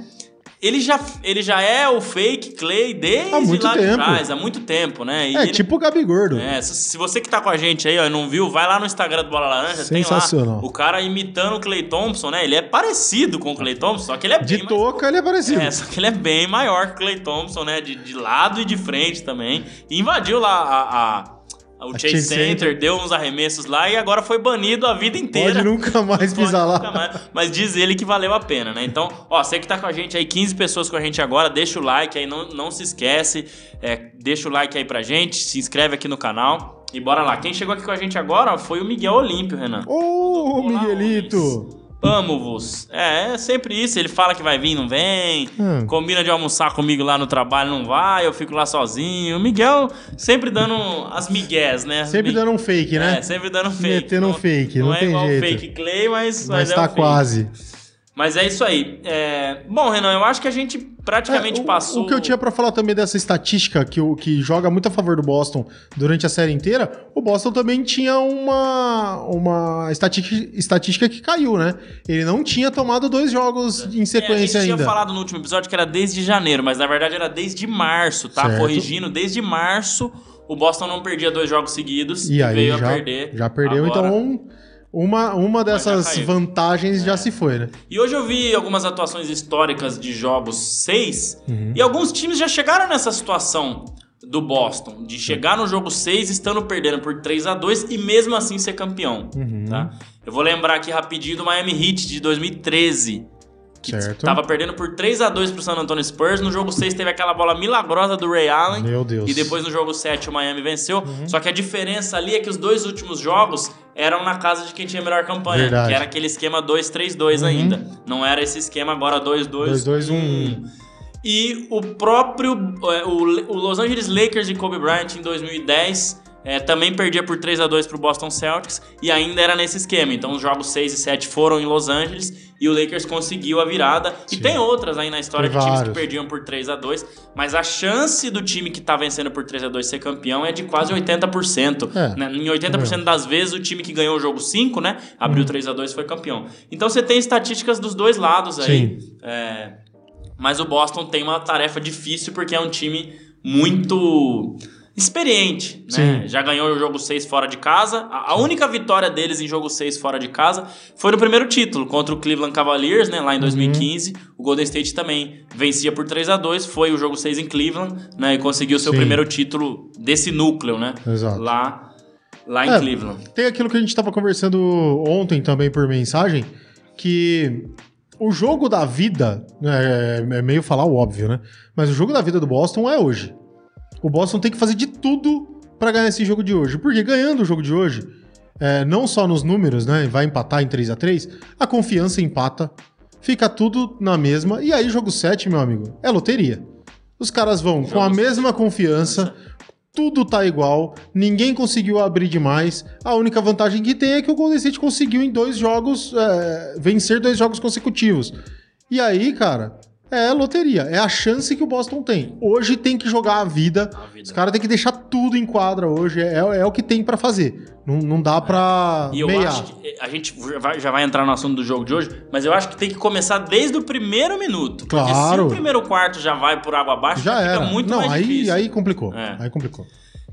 Ele já, ele já é o fake Clay desde Há muito lá de tempo. trás, há muito tempo, né? E É ele- tipo o Gabi Gordo. É, se se você que tá com a gente aí, ó, e não viu, vai lá no Instagram do Bola Laranja, tem lá o cara imitando o Clay Thompson, né? Ele é parecido com o Clay Thompson, só que ele é De bem mais... touca ele é parecido. É, só que ele é bem maior que o Clay Thompson, né? De, de lado e de frente também. E invadiu lá a, a- o Chase Chase Center, Center. deu uns arremessos lá e agora foi banido a vida inteira. Pode nunca mais Pode pisar nunca lá. mais, Mas diz ele que valeu a pena, né? Então, ó, você que tá com a gente aí, 15 pessoas com a gente agora, deixa o like aí, não, não se esquece. é, deixa o like aí pra gente, se inscreve aqui no canal. E bora lá. Quem chegou aqui com a gente agora foi o Miguel Olímpio, Renan. Ô, Olá, Miguelito! Amo-vos. É, é sempre isso. Ele fala que vai vir, não vem. Hum. Combina de almoçar comigo lá no trabalho, não vai. Eu fico lá sozinho. O Miguel sempre dando as migués, né? As Sempre dando um fake, né? É, sempre dando fake. Metendo um fake, não é tem igual jeito. fake Clay, mas, Mas é tá um fake. Mas é isso aí. É, Bom, Renan, eu acho que a gente praticamente É, o, passou. O que eu tinha pra falar também dessa estatística que, o- que joga muito a favor do Boston durante a série inteira, o Boston também tinha uma, uma estatística, estatística que caiu, né? Ele não tinha tomado dois jogos em É, sequência a gente ainda. tinha falado no último episódio que era desde janeiro, mas na verdade era desde março, tá? Certo. Corrigindo, desde março o Boston não perdia dois jogos seguidos E aí veio já, a perder. já perdeu, agora. então uma, uma dessas. É. vantagens já se foi, né? E hoje eu vi algumas atuações históricas de jogos 6 Uhum. e alguns times já chegaram nessa situação do Boston, de chegar no jogo 6 estando perdendo por 3 a 2 e mesmo assim ser campeão, Uhum. tá? Eu vou lembrar aqui rapidinho do Miami Heat de 2013, que Certo. tava perdendo por 3 a 2 pro San Antonio Spurs, no jogo 6 teve aquela bola milagrosa do Ray Allen, Meu Deus. Uhum. e depois no jogo 7 o Miami venceu. Só que a diferença ali é que os dois últimos jogos eram na casa de quem tinha a melhor campanha. Verdade. Uhum. Que era aquele esquema 2-3-2 ainda. Não era esse esquema agora 2-2. 2-2-1. E o próprio. é, O, o Los Angeles Lakers de Kobe Bryant em 2010. É, também perdia por 3 a 2 pro Boston Celtics e ainda era nesse esquema. Então os jogos 6 e 7 foram em Los Angeles e o Lakers conseguiu a virada. E Sim. tem outras aí na história Tem de times que vários. perdiam por 3 a 2 mas a chance do time que tá vencendo por 3 a 2 ser campeão é de quase 80%. É, né? Em 80% das vezes, o time que ganhou o jogo 5, né? Abriu 3 a 2 foi campeão. Então você tem estatísticas dos dois lados aí. É, mas o Boston tem uma tarefa difícil porque é um time muito experiente, né? Já ganhou o jogo 6 fora de casa. A, a única vitória deles em jogo 6 fora de casa foi no primeiro título, contra o Cleveland Cavaliers, né? Uhum. Lá em 2015. O Golden State também vencia por 3 a 2 foi o jogo 6 em Cleveland, né? E conseguiu seu Sim. primeiro título desse núcleo, né? Exato. Lá, lá em É, Cleveland. Tem aquilo que a gente estava conversando ontem também por mensagem, que o jogo da vida, é, é meio falar o óbvio, né? Mas o jogo da vida do Boston é hoje. O Boston tem que fazer de tudo para ganhar esse jogo de hoje. Porque ganhando o jogo de hoje, é, não só nos números, né? Vai empatar em 3 a 3 a confiança empata, fica tudo na mesma. E aí, jogo 7, meu amigo, é loteria. Os caras vão com a mesma confiança, tudo tá igual, ninguém conseguiu abrir demais. A única vantagem que tem é que o Golden State conseguiu em dois jogos é, vencer dois jogos consecutivos. E aí, cara, é loteria, é a chance que o Boston tem. Hoje tem que jogar a vida. A vida. Os caras têm que deixar tudo em quadra hoje. É, é o que tem pra fazer. Não, não dá pra E eu meiar. acho que a gente já vai, já vai entrar no assunto do jogo de hoje, mas eu acho que tem que começar desde o primeiro minuto. Porque se Claro. o primeiro quarto já vai por água abaixo, Já fica era. muito não, mais aí, difícil. aí complicou. É. Aí complicou.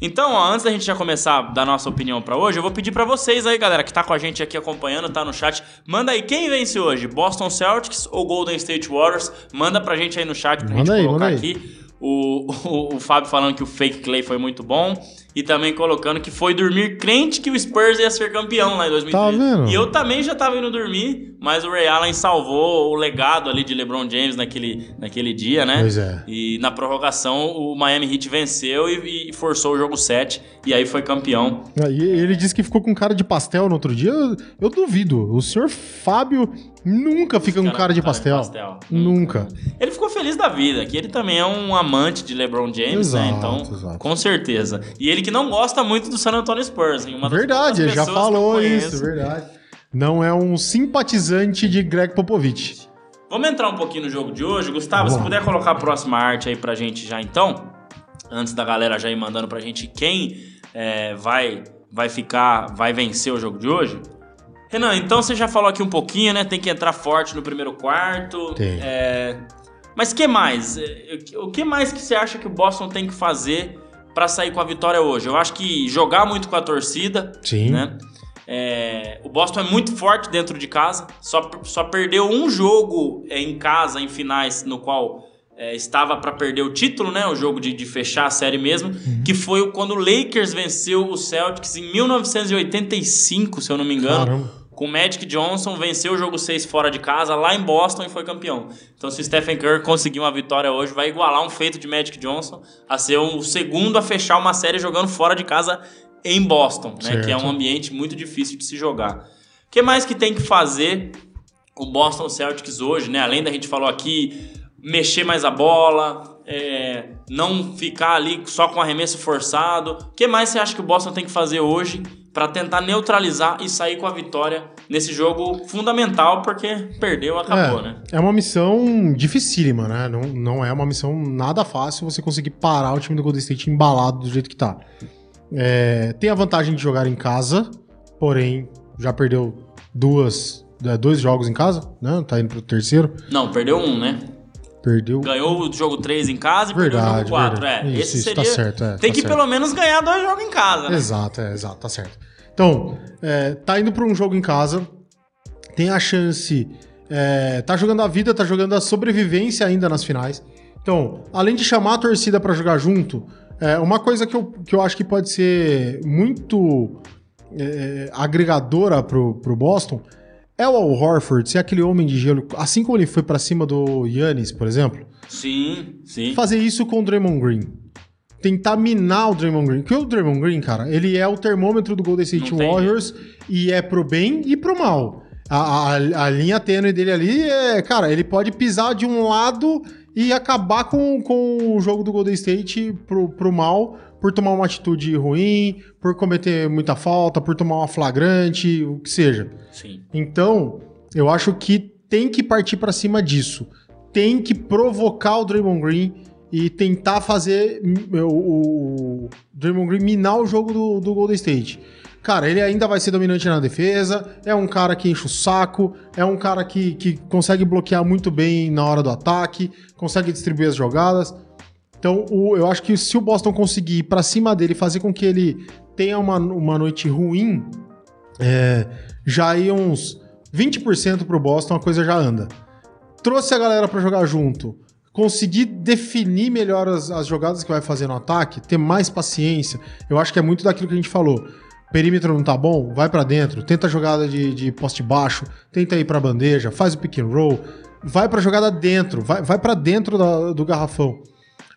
Então, ó, antes da gente já começar a dar nossa opinião pra hoje, eu vou pedir pra vocês aí, galera, que tá com a gente aqui acompanhando, tá no chat, manda aí quem vence hoje, Boston Celtics ou Golden State Warriors? Manda pra gente aí no chat pra Manda gente aí, colocar manda aí. aqui. O, o, o Fábio falando que o fake Clay foi muito bom e também colocando que foi dormir crente que o Spurs ia ser campeão lá em 2013. Tá vendo? E eu também já tava indo dormir, mas o Ray Allen salvou o legado ali de LeBron James naquele, naquele dia, né? Pois é. E na prorrogação o Miami Heat venceu e, e forçou o jogo 7 e aí foi campeão. E ele disse que ficou com cara de pastel no outro dia. Eu, eu duvido. O senhor Fábio nunca fica com cara de pastel. Nunca. Ele ficou feliz da vida, que ele também é um amante de LeBron James, né? Exato, Então, exato. com certeza. E ele que não gosta muito do San Antonio Spurs, hein? Uma Verdade, já que falou isso, verdade. Não é um simpatizante de Greg Popovich. Vamos entrar um pouquinho no jogo de hoje. Gustavo, se puder colocar a próxima arte aí pra gente já então, antes da galera já ir mandando pra gente quem é, vai, vai ficar, vai vencer o jogo de hoje. Renan, então você já falou aqui um pouquinho, né? Tem que entrar forte no primeiro quarto. Tem. É, mas que mais? É, O que mais que você acha que o Boston tem que fazer pra sair com a vitória hoje? Eu acho que jogar muito com a torcida, Sim. né? É, o Boston é muito forte dentro de casa, só, só perdeu um jogo é, em casa, em finais, no qual é, estava para perder o título, né? O jogo de, de fechar a série mesmo, que foi quando o Lakers venceu o Celtics em 1985, se eu não me engano. Caramba. Com o Magic Johnson, venceu o jogo 6 fora de casa, lá em Boston, e foi campeão. Então, se o Stephen Curry conseguir uma vitória hoje, vai igualar um feito de Magic Johnson a ser o segundo a fechar uma série jogando fora de casa em Boston, né? Que é um ambiente muito difícil de se jogar. O que mais que tem que fazer o Boston Celtics hoje, né? Além da gente falou aqui, mexer mais a bola, é, não ficar ali só com arremesso forçado. O que mais você acha que o Boston tem que fazer hoje para tentar neutralizar e sair com a vitória nesse jogo fundamental, porque perdeu, acabou, é, né? É uma missão dificílima, né? Não, não é uma missão nada fácil você conseguir parar o time do Golden State embalado do jeito que tá. É, tem a vantagem de jogar em casa, porém já perdeu duas, é, dois jogos em casa, né? Tá indo pro terceiro. Não, perdeu um, né? Perdeu. Ganhou o jogo 3 em casa e perdeu o jogo Verdade, 4. verdade. É, Isso, esse isso, seria. tá certo, é, tem tá que certo. pelo menos ganhar dois jogos em casa, né? Exato, é, exato, tá certo. Então, é, tá indo pra um jogo em casa, tem a chance. É, tá jogando a vida, tá jogando a sobrevivência ainda nas finais. Então, além de chamar a torcida pra jogar junto, é, uma coisa que eu, que eu acho que pode ser muito é, agregadora pro, pro Boston é o Al Horford ser aquele homem de gelo, assim como ele foi pra cima do Yannis, por exemplo, Sim, sim. fazer isso com o Draymond Green. Tentar minar o Draymond Green. Porque o Draymond Green, cara, ele é o termômetro do Golden State Não tem Warriors e é pro bem e pro mal. A, a, a linha tênue dele ali é, cara, ele pode pisar de um lado e acabar com, com o jogo do Golden State pro, pro mal, por tomar uma atitude ruim, por cometer muita falta, por tomar uma flagrante, o que seja. Sim. Então, eu acho que tem que partir pra cima disso. Tem que provocar o Draymond Green e tentar fazer hum, o, o Draymond Green minar o jogo do, do Golden State. Cara, ele ainda vai ser dominante na defesa, é um cara que enche o saco, é um cara que, que consegue bloquear muito bem na hora do ataque, consegue distribuir as jogadas. Então, o- eu acho que se o Boston conseguir ir pra cima dele fazer com que ele tenha uma, uma noite ruim, é, já aí uns 20% pro Boston, a coisa já anda. Trouxe a galera pra jogar junto, conseguir definir melhor as, as jogadas que vai fazer no ataque, ter mais paciência. Eu acho que é muito daquilo que a gente falou. Perímetro não tá bom? Vai pra dentro, tenta a jogada de, de poste baixo, tenta ir pra bandeja, faz o pick and roll, vai pra jogada dentro, vai, vai para dentro da- do garrafão.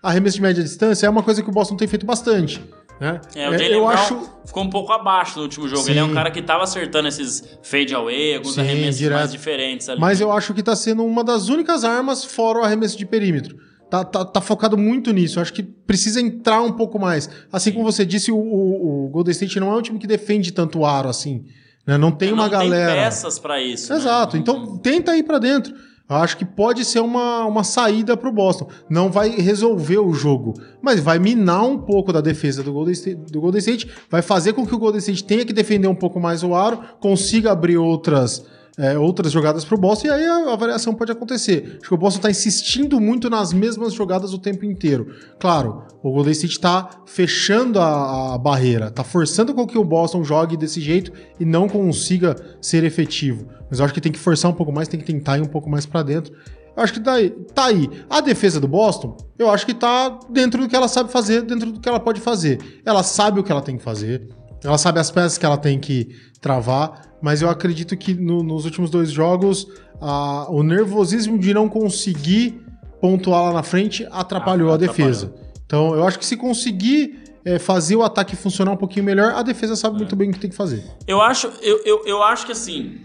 Arremesso de média distância é uma coisa que o Boston tem feito bastante. Né? É, o eu acho ficou um pouco abaixo no último jogo. Sim. Ele é um cara que tava acertando esses fade away, alguns Sim, arremessos direto. mais diferentes ali. Mas eu acho que tá sendo uma das únicas armas fora o arremesso de perímetro. Tá, tá, tá focado muito nisso. Eu acho que precisa entrar um pouco mais. Assim como você disse, o, o, o Golden State não é um time que defende tanto o aro assim. né? Não tem É, uma não galera. tem peças pra isso. né? Exato. Então tenta ir pra dentro. Acho que pode ser uma, uma saída pro Boston. Não vai resolver o jogo, mas vai minar um pouco da defesa do Golden State, do Golden State vai fazer com que o Golden State tenha que defender um pouco mais o aro, consiga abrir outras, é, outras jogadas pro Boston, e aí a, a variação pode acontecer. Acho que o Boston tá insistindo muito nas mesmas jogadas o tempo inteiro. Claro, o Golden State tá fechando a, a barreira, tá forçando com que o Boston jogue desse jeito e não consiga ser efetivo. Mas eu acho que tem que forçar um pouco mais, tem que tentar ir um pouco mais pra dentro. Eu acho que tá aí, tá aí. A defesa do Boston, eu acho que tá dentro do que ela sabe fazer, dentro do que ela pode fazer. Ela sabe o que ela tem que fazer, ela sabe as peças que ela tem que travar, mas eu acredito que no- nos últimos dois jogos, a- o nervosismo de não conseguir pontuar lá na frente atrapalhou Ah, a defesa. Então eu acho que se conseguir é, fazer o ataque funcionar um pouquinho melhor, a defesa sabe muito bem o que tem que fazer. Eu acho, eu, eu, eu acho que assim.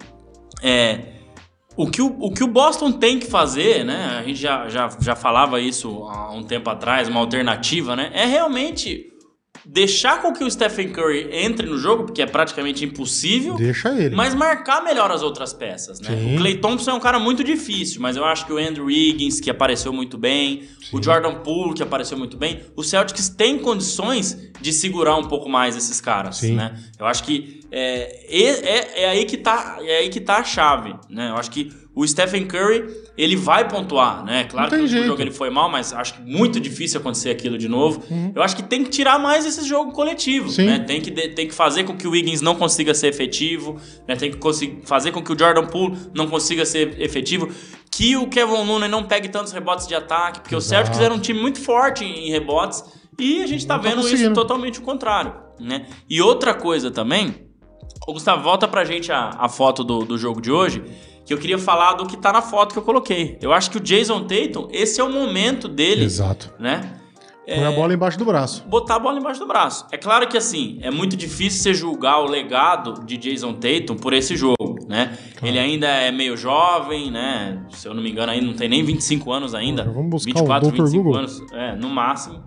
É, o, que o, o que o Boston tem que fazer, né? A gente já, já, já falava isso há um tempo atrás, uma alternativa, né? É realmente deixar com que o Stephen Curry entre no jogo, porque é praticamente impossível. Deixa ele. Mas marcar melhor as outras peças, né? Sim. O Clay Thompson é um cara muito difícil, mas eu acho que o Andrew Wiggins, que apareceu muito bem, o Jordan Poole, que apareceu muito bem, o Celtics tem condições de segurar um pouco mais esses caras, Sim. né? Eu acho que é, é, é- é aí que tá, é aí que tá a chave, né? Eu acho que o Stephen Curry, ele vai pontuar, né? Claro que no jeito. jogo ele foi mal, mas acho que muito difícil acontecer aquilo de novo. Uhum. Eu acho que tem que tirar mais esse jogo coletivo, Sim. né? Tem que, tem que fazer com que o Wiggins não consiga ser efetivo, né? Tem que fazer com que o Jordan Poole não consiga ser efetivo, que o Kevin Looney não pegue tantos rebotes de ataque, porque o Exato. Celtics era um time muito forte em, em rebotes e a gente tá Não tá vendo isso totalmente o contrário, né? E outra coisa também, Ô, Gustavo, volta pra gente a, a foto do, do jogo de hoje, que eu queria falar do que tá na foto que eu coloquei. Eu acho que o Jason Tatum, esse é o momento dele Exato. né? Põe a bola embaixo do braço. botar a bola embaixo do braço. É claro que assim, é muito difícil você julgar o legado de Jason Tatum por esse jogo, né? Ele ainda é meio jovem, né? Se eu não me engano, ainda não tem nem 25 anos ainda. Vamos buscar 24, o Dr. 25 Google. anos, é, no máximo.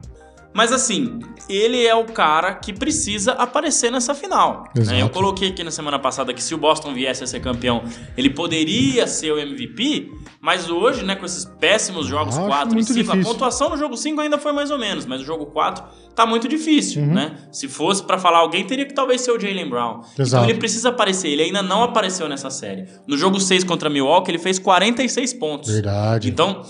Mas assim, ele é o cara que precisa aparecer nessa final. né? Eu coloquei aqui na semana passada que se o Boston viesse a ser campeão, ele poderia ser o MVP, mas hoje, né, com esses péssimos jogos Acho 4 e muito 5, a pontuação no jogo 5 ainda foi mais ou menos, mas o jogo 4 tá muito difícil, Uhum. né? Se fosse pra falar alguém, teria que talvez ser o Jalen Brown. Então Exato. ele precisa aparecer, ele ainda não apareceu nessa série. No jogo 6 contra Milwaukee, ele fez 46 pontos. Verdade. Então,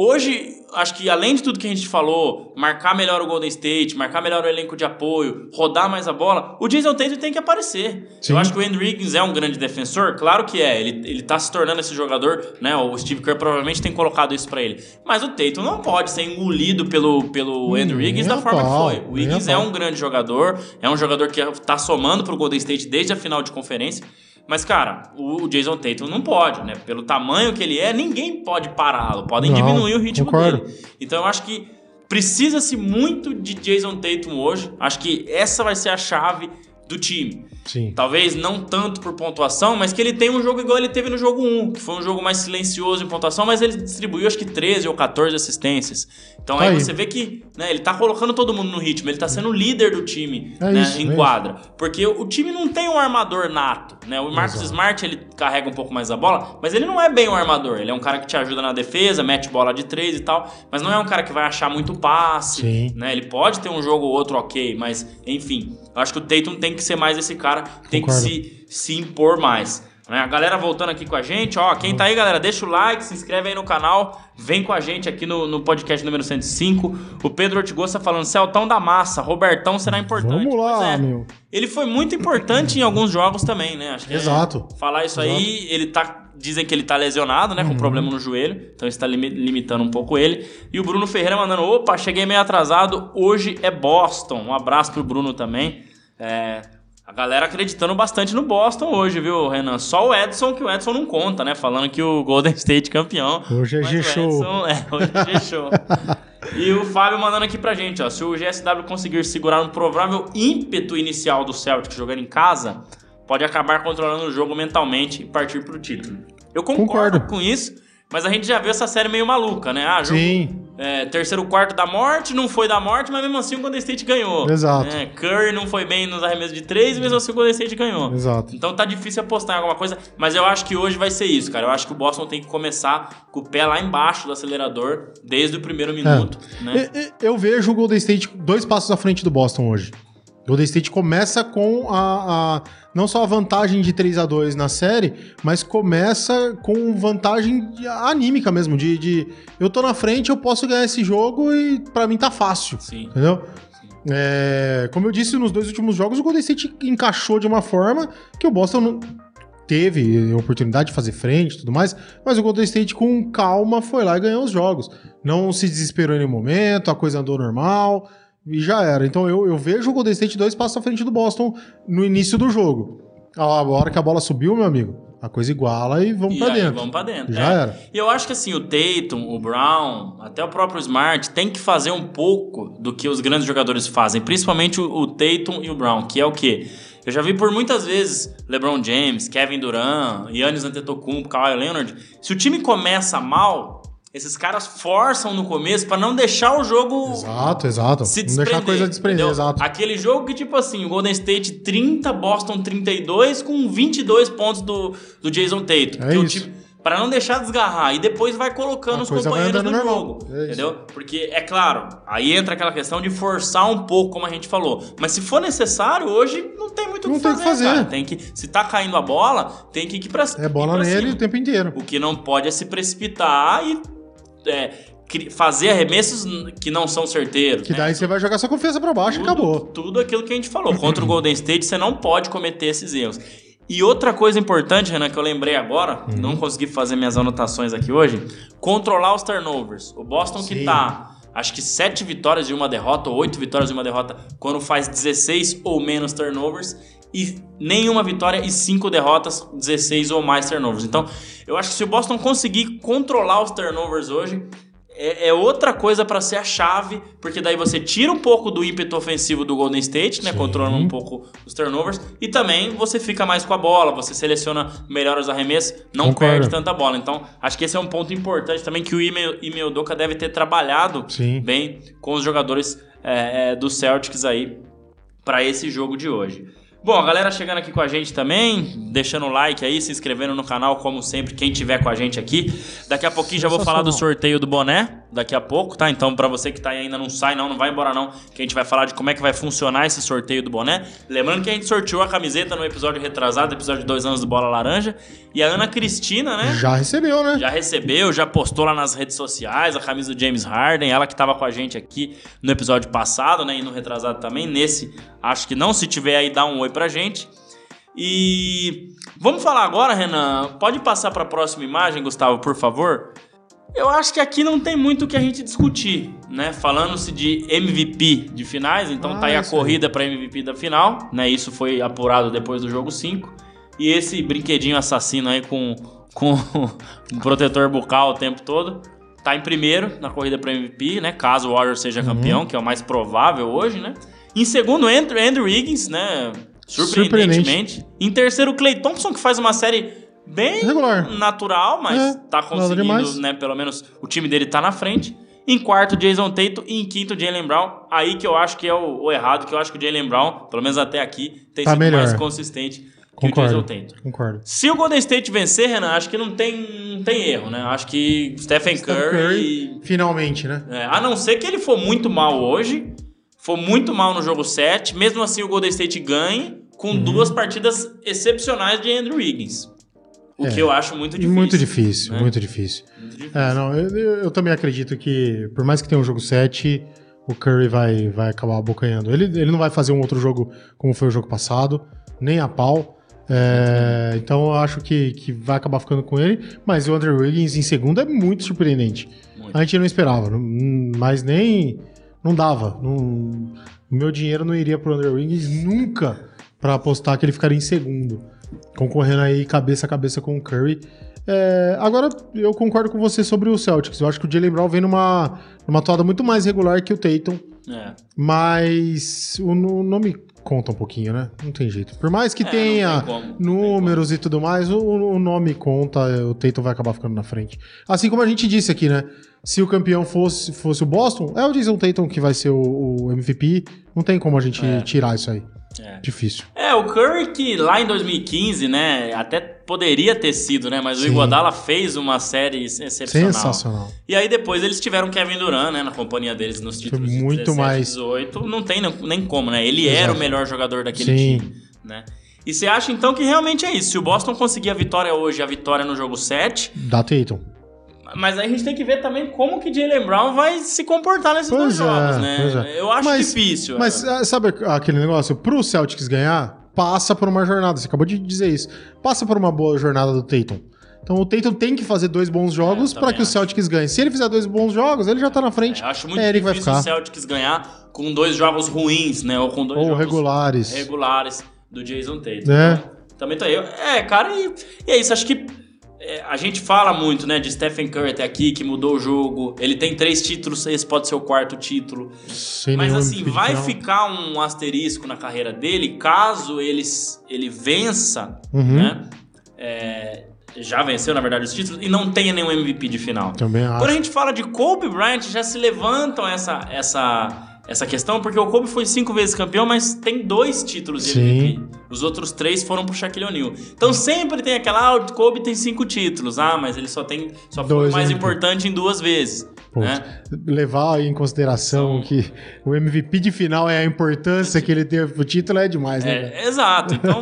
hoje, acho que além de tudo que a gente falou, marcar melhor o Golden State, marcar melhor o elenco de apoio, rodar mais a bola, o Jason Tatum tem que aparecer. Sim. Eu acho que o Andrew Wiggins é um grande defensor, claro que é. Ele, ele tá se tornando esse jogador, né? O Steve Kerr provavelmente tem colocado isso pra ele. Mas o Tatum não pode ser engolido pelo, pelo Andrew Wiggins da forma pau, que foi. O a é pau. um grande jogador, é um jogador que tá somando pro Golden State desde a final de conferência. Mas, cara, o Jason Tatum não pode, né? Pelo tamanho que ele é, ninguém pode pará-lo. Podem Não, diminuir o ritmo concordo. dele. Então eu acho que precisa-se muito de Jason Tatum hoje. Acho que essa vai ser a chave do time. Sim. Talvez não tanto por pontuação, mas que ele tem um jogo igual ele teve no jogo 1, que foi um jogo mais silencioso em pontuação, mas ele distribuiu acho que 13 ou 14 assistências. Então Tá aí, aí. você vê que né, ele tá colocando todo mundo no ritmo, ele tá sendo o líder do time É né, isso, em é quadra. Porque o time não tem um armador nato, né? O Marcus Exato. Smart, ele carrega um pouco mais a bola, mas ele não é bem um armador. Ele é um cara que te ajuda na defesa, mete bola de três e tal, mas não é um cara que vai achar muito passe, Sim. né? Ele pode ter um jogo ou outro ok, mas enfim, eu acho que o Tatum tem que ser mais esse cara, tem Concordo. que se, se impor mais. né? A galera voltando aqui com a gente, ó, quem tá aí, galera, deixa o like, se inscreve aí no canal, vem com a gente aqui no, no podcast número 105. O Pedro Ortigosa falando, Celtão da massa, Robertão será importante. Vamos lá, é. meu. Ele foi muito importante em alguns jogos também, né? Acho que é- Exato. falar isso aí, ele tá. Dizem que ele tá lesionado, né? Com Uhum. problema no joelho. Então isso tá limi- limitando um pouco ele. E o Bruno Ferreira mandando: opa, cheguei meio atrasado. Hoje é Boston. Um abraço pro Bruno também. É, a galera acreditando bastante no Boston hoje, viu, Renan? Só o Edson, que o Edson não conta, né? Falando que o Golden State campeão. Hoje é G-Show. É, hoje é G-Show. E o Fábio mandando aqui pra gente, ó. Se o GSW conseguir segurar um provável ímpeto inicial do Celtic jogando em casa, pode acabar controlando o jogo mentalmente e partir pro título. Eu concordo, Concordo. com isso, mas a gente já viu essa série meio maluca, né? Ah, jogo, Sim. É, terceiro quarto da morte, não foi da morte, mas mesmo assim o Golden State ganhou. Exato. É, Curry não foi bem nos arremessos de três, mesmo assim o Golden State ganhou. Exato. Então tá difícil apostar em alguma coisa, mas eu acho que hoje vai ser isso, cara. Eu acho que o Boston tem que começar com o pé lá embaixo do acelerador desde o primeiro minuto, né? E- e- Eu vejo o Golden State dois passos à frente do Boston hoje. O Golden State começa com a, a- não só a vantagem de 3 a 2 na série, mas começa com vantagem anímica mesmo, de, de eu tô na frente, eu posso ganhar esse jogo e pra mim tá fácil, Sim. entendeu? É, como eu disse nos dois últimos jogos, o Golden State encaixou de uma forma que o Boston não teve oportunidade de fazer frente e tudo mais, mas o Golden State com calma foi lá e ganhou os jogos. Não se desesperou em nenhum momento, a coisa andou normal e já era. Então eu, eu vejo o Golden State dois passos à frente do Boston no início do jogo. A hora que a bola subiu, meu amigo, a coisa iguala e vamos pra aí, dentro. vamos pra dentro. Já é. era. E eu acho que assim, o Tatum, o Brown, até o próprio Smart tem que fazer um pouco do que os grandes jogadores fazem, principalmente o, o Tatum e o Brown, que é o quê? Eu já vi por muitas vezes LeBron James, Kevin Durant, Giannis Antetokounmpo, Kawhi Leonard. Se o time começa mal, esses caras forçam no começo pra não deixar o jogo Exato, exato. se não desprender. deixar a coisa desprender, entendeu? exato. Aquele jogo que, tipo assim, o Golden State 30, Boston 32, com 22 pontos do, do Jason Tatum. É isso. time- Pra não deixar desgarrar. E depois vai colocando A os companheiros no jogo. É entendeu? Porque, é claro, aí entra aquela questão de forçar um pouco, como a gente falou. Mas se for necessário, hoje não tem muito o Não que tem o que fazer, fazer. cara. Tem que, se tá caindo a bola, tem que ir pra É bola ir pra nele cima. o tempo inteiro. O que não pode é se precipitar e é, fazer arremessos que não são certeiros. Que né? daí você vai jogar sua confiança pra baixo e acabou. Tudo aquilo que a gente falou. Contra o Golden State, você não pode cometer esses erros. E outra coisa importante, Renan, que eu lembrei agora, Uhum. não consegui fazer minhas anotações aqui hoje, controlar os turnovers. O Boston que Sim. tá, acho que sete vitórias e uma derrota, ou oito vitórias e uma derrota, quando faz 16 ou menos turnovers, e nenhuma vitória e cinco derrotas, 16 ou mais turnovers. Então, eu acho que se o Boston conseguir controlar os turnovers hoje, é, é outra coisa para ser a chave, porque daí você tira um pouco do ímpeto ofensivo do Golden State, né, Sim. controlando um pouco os turnovers, e também você fica mais com a bola, você seleciona melhor os arremessos, não Concordo. perde tanta bola. Então, acho que esse é um ponto importante também que o Ime Ime Udoka deve ter trabalhado Sim. bem com os jogadores é, é, do Celtics aí para esse jogo de hoje. Bom, a galera chegando aqui com a gente também, deixando o like aí, se inscrevendo no canal, como sempre, quem tiver com a gente aqui. Daqui a pouquinho já vou falar do sorteio do boné, daqui a pouco, tá? Então, pra você que tá aí ainda não sai não, não vai embora não, que a gente vai falar de como é que vai funcionar esse sorteio do boné. Lembrando que a gente sorteou a camiseta no episódio retrasado, episódio de dois anos do Bola Laranja, e a Ana Cristina, né? Já recebeu, né? Já recebeu, já postou lá nas redes sociais a camisa do James Harden, ela que tava com a gente aqui no episódio passado, né, e no retrasado também, nesse, acho que não, se tiver aí dá um oi pra gente. E vamos falar agora, Renan, pode passar pra próxima imagem, Gustavo, por favor? Eu acho que aqui não tem muito o que a gente discutir, né? Falando-se de MVP de finais, então Ah, tá aí a aí. corrida pra MVP da final, né? Isso foi apurado depois do jogo 5. E esse brinquedinho assassino aí com, com um protetor bucal o tempo todo. Tá em primeiro na corrida para MVP, né? Caso o Warriors seja campeão, que é o mais provável hoje, né? Em segundo, Andrew, Andrew Wiggins, né? Surpreendentemente. Em terceiro, Clay Thompson, que faz uma série bem Regular. natural, mas É, tá conseguindo, né? Pelo menos o time dele tá na frente. Em quarto, Jason Tatum. E em quinto, Jalen Brown. Aí que eu acho que é o, o errado, que eu acho que o Jalen Brown, pelo menos até aqui, tem Tá sido melhor. mais consistente que o Concordo. Jason Tatum. Concordo. Se o Golden State vencer, Renan, acho que não tem, não tem erro, né? Acho que Stephen Steph Curry. Finalmente, né? é, a não ser que ele for muito mal hoje, for muito mal no jogo 7, mesmo assim o Golden State ganhe com Uhum. duas partidas excepcionais de Andrew Wiggins. O É. que eu acho muito difícil. muito difícil, né? muito difícil. Muito difícil. É, não, eu, eu- também acredito que, por mais que tenha um jogo 7, o Curry vai, vai acabar abocanhando. Ele, ele não vai fazer um outro jogo como foi o jogo passado, nem a pau. É, então eu acho que, que vai acabar ficando com ele. Mas o Andrew Wiggins em segundo é muito surpreendente. Muito. A gente não esperava, mas nem. Não dava. Não, o meu dinheiro não iria pro Andrew Wiggins nunca pra apostar que ele ficaria em segundo. Concorrendo aí cabeça a cabeça com o Curry. É, agora, eu concordo com você sobre o Celtics. Eu acho que o Jalen Brown vem numa, numa toada muito mais regular que o Tatum. É. Mas o, no- nome conta um pouquinho, né? Não tem jeito. Por mais que É, tenha como, números e tudo mais, o, o nome conta, o Tatum vai acabar ficando na frente. Assim como a gente disse aqui, né? Se o campeão fosse, fosse o Boston, é o Jason Tatum que vai ser o, o MVP. Não tem como a gente É. tirar isso aí. É. Difícil. É, o Curry que lá em 2015, né, até poderia ter sido, né, mas o Sim. Iguodala fez uma série excepcional. Sensacional. E aí depois eles tiveram Kevin Durant, né, na companhia deles nos títulos de muito 17, mais- 18, não tem nem- como, né? Ele era Exato. o melhor jogador daquele Sim. time, né? E você acha então que realmente é isso? Se o Boston conseguir a vitória hoje, a vitória no jogo 7, Da Tatum. Mas aí a gente tem que ver também como que Jalen Brown vai se comportar nesses Pois dois é, jogos, né? é. Eu acho Mas- difícil. Mas é. sabe aquele negócio? Pro Celtics ganhar, passa por uma jornada. Você acabou de dizer isso. Passa por uma boa jornada do Tatum. Então o Tatum tem que fazer dois bons jogos É, pra também que o acho. Celtics ganhe. Se ele fizer dois bons jogos, ele já tá na frente. É, eu acho muito é ele que vai difícil o. Celtics ganhar com dois jogos ruins, né? Ou com dois Ou jogos regulares. regulares do Jason Tatum. É. Também tô aí. É, cara, e, e é isso. Acho que a gente fala muito, né, de Stephen Curry até aqui, que mudou o jogo. Ele tem três títulos, esse pode ser o quarto título. Sem Mas assim, vai ficar um asterisco na carreira dele caso ele, ele vença, Uhum. né? É, já venceu, na verdade, os títulos e não tenha nenhum MVP de final. Também acho. Quando a gente fala de Kobe Bryant, já se levantam essa, essa, essa questão, porque o Kobe foi cinco vezes campeão, mas tem dois títulos de. MVP. Os outros três foram pro Shaquille O'Neal. Então sempre tem aquela, ah, o Kobe tem cinco títulos. Ah, mas ele só tem só foi o mais MVP. importante em duas vezes. Pô, né? Levar em consideração São- que o MVP de final é a importância que ele teve pro título é demais, né? É, exato. Então,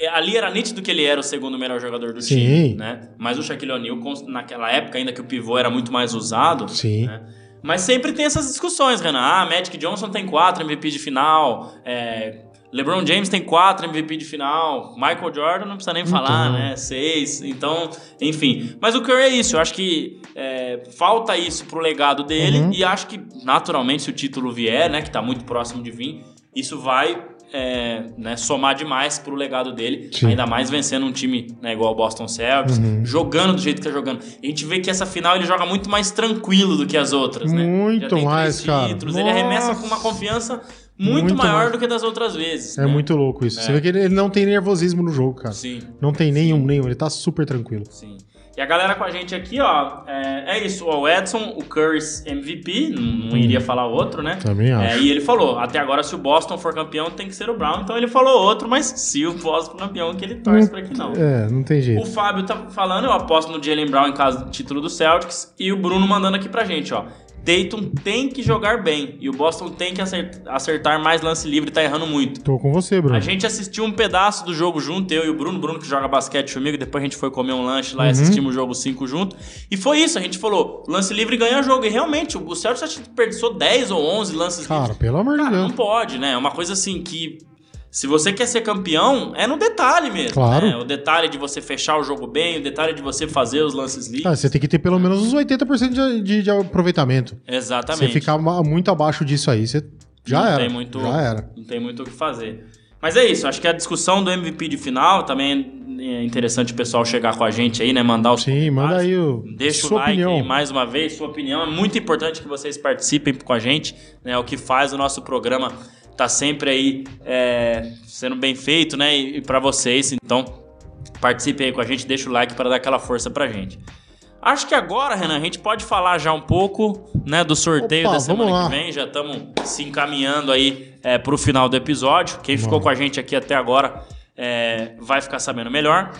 é, ali era nítido que ele era o segundo melhor jogador do Sim. time, né? Mas o Shaquille O'Neal, naquela época ainda que o pivô era muito mais usado, Sim. né? Mas sempre tem essas discussões, Renan. Ah, Magic Johnson tem quatro MVP de final, é, LeBron James tem quatro MVP de final, Michael Jordan não precisa nem falar, Então. né? Seis. Então, enfim. Mas o Curry é isso. Eu acho que é, falta isso pro legado dele Uhum. e acho que, naturalmente, se o título vier, né? Que tá muito próximo de vir, isso vai é, né, somar demais pro legado dele, Sim. ainda mais vencendo um time né, igual o Boston Celtics, Uhum. jogando do jeito que tá jogando. A gente vê que essa final ele joga muito mais tranquilo do que as outras, né? Muito mais, cara. títulos, ele arremessa com uma confiança muito, Muito maior mais. do que das outras vezes. É né? muito louco isso. Você vê que ele, ele não tem nervosismo no jogo, cara. Sim. Não tem nenhum, nenhum. Ele tá super tranquilo. Sim. E a galera com a gente aqui, ó, é, é isso. ó, O Edson, o Curry's MVP, não, não iria falar outro, né? Também É, acho. e ele falou, até agora se o Boston for campeão tem que ser o Brown. Então ele falou outro, mas se o Boston for campeão que ele torce pra que não. É, não tem O jeito. Fábio tá falando, eu aposto no Jalen Brown em caso do título do Celtics. E o Bruno mandando aqui pra gente, ó. Dayton tem que jogar bem. E o Boston tem que acert- acertar mais lance livre, tá errando muito. Tô com você, Bruno. A gente assistiu um pedaço do jogo junto, eu e o Bruno, Bruno que joga basquete comigo, depois a gente foi comer um lanche lá e Uhum. assistimos o jogo 5 junto. E foi isso, a gente falou, lance livre ganha jogo. E realmente, o Celtics desperdiçou 10 ou 11 lances Cara, livres. pelo amor de Cara, não Deus. pode, né? É uma coisa assim que. Se você quer ser campeão, é no detalhe mesmo. Claro. né? O detalhe de você fechar o jogo bem, o detalhe de você fazer os lances livres. Ah, você tem que ter pelo menos uns 80% de, de, de aproveitamento. Exatamente. Você ficar muito abaixo disso aí, você já não era. Tem muito, Já era. Não tem muito o que fazer. Mas é isso, acho que a discussão do MVP de final também é interessante o pessoal chegar com a gente aí, né? Mandar os Sim, manda aí o, Deixa sua o like opinião. aí mais uma vez, sua opinião. É muito importante que vocês participem com a gente, né? O que faz o nosso programa tá sempre aí é, sendo bem feito, né? E, e para vocês, então participem aí com a gente, deixa o like para dar aquela força pra gente. Acho que agora, Renan, a gente pode falar já um pouco, né, do sorteio Opa, da semana que vem. Já estamos se encaminhando aí é, pro final do episódio. Quem ficou com a gente aqui até agora é, vai ficar sabendo melhor.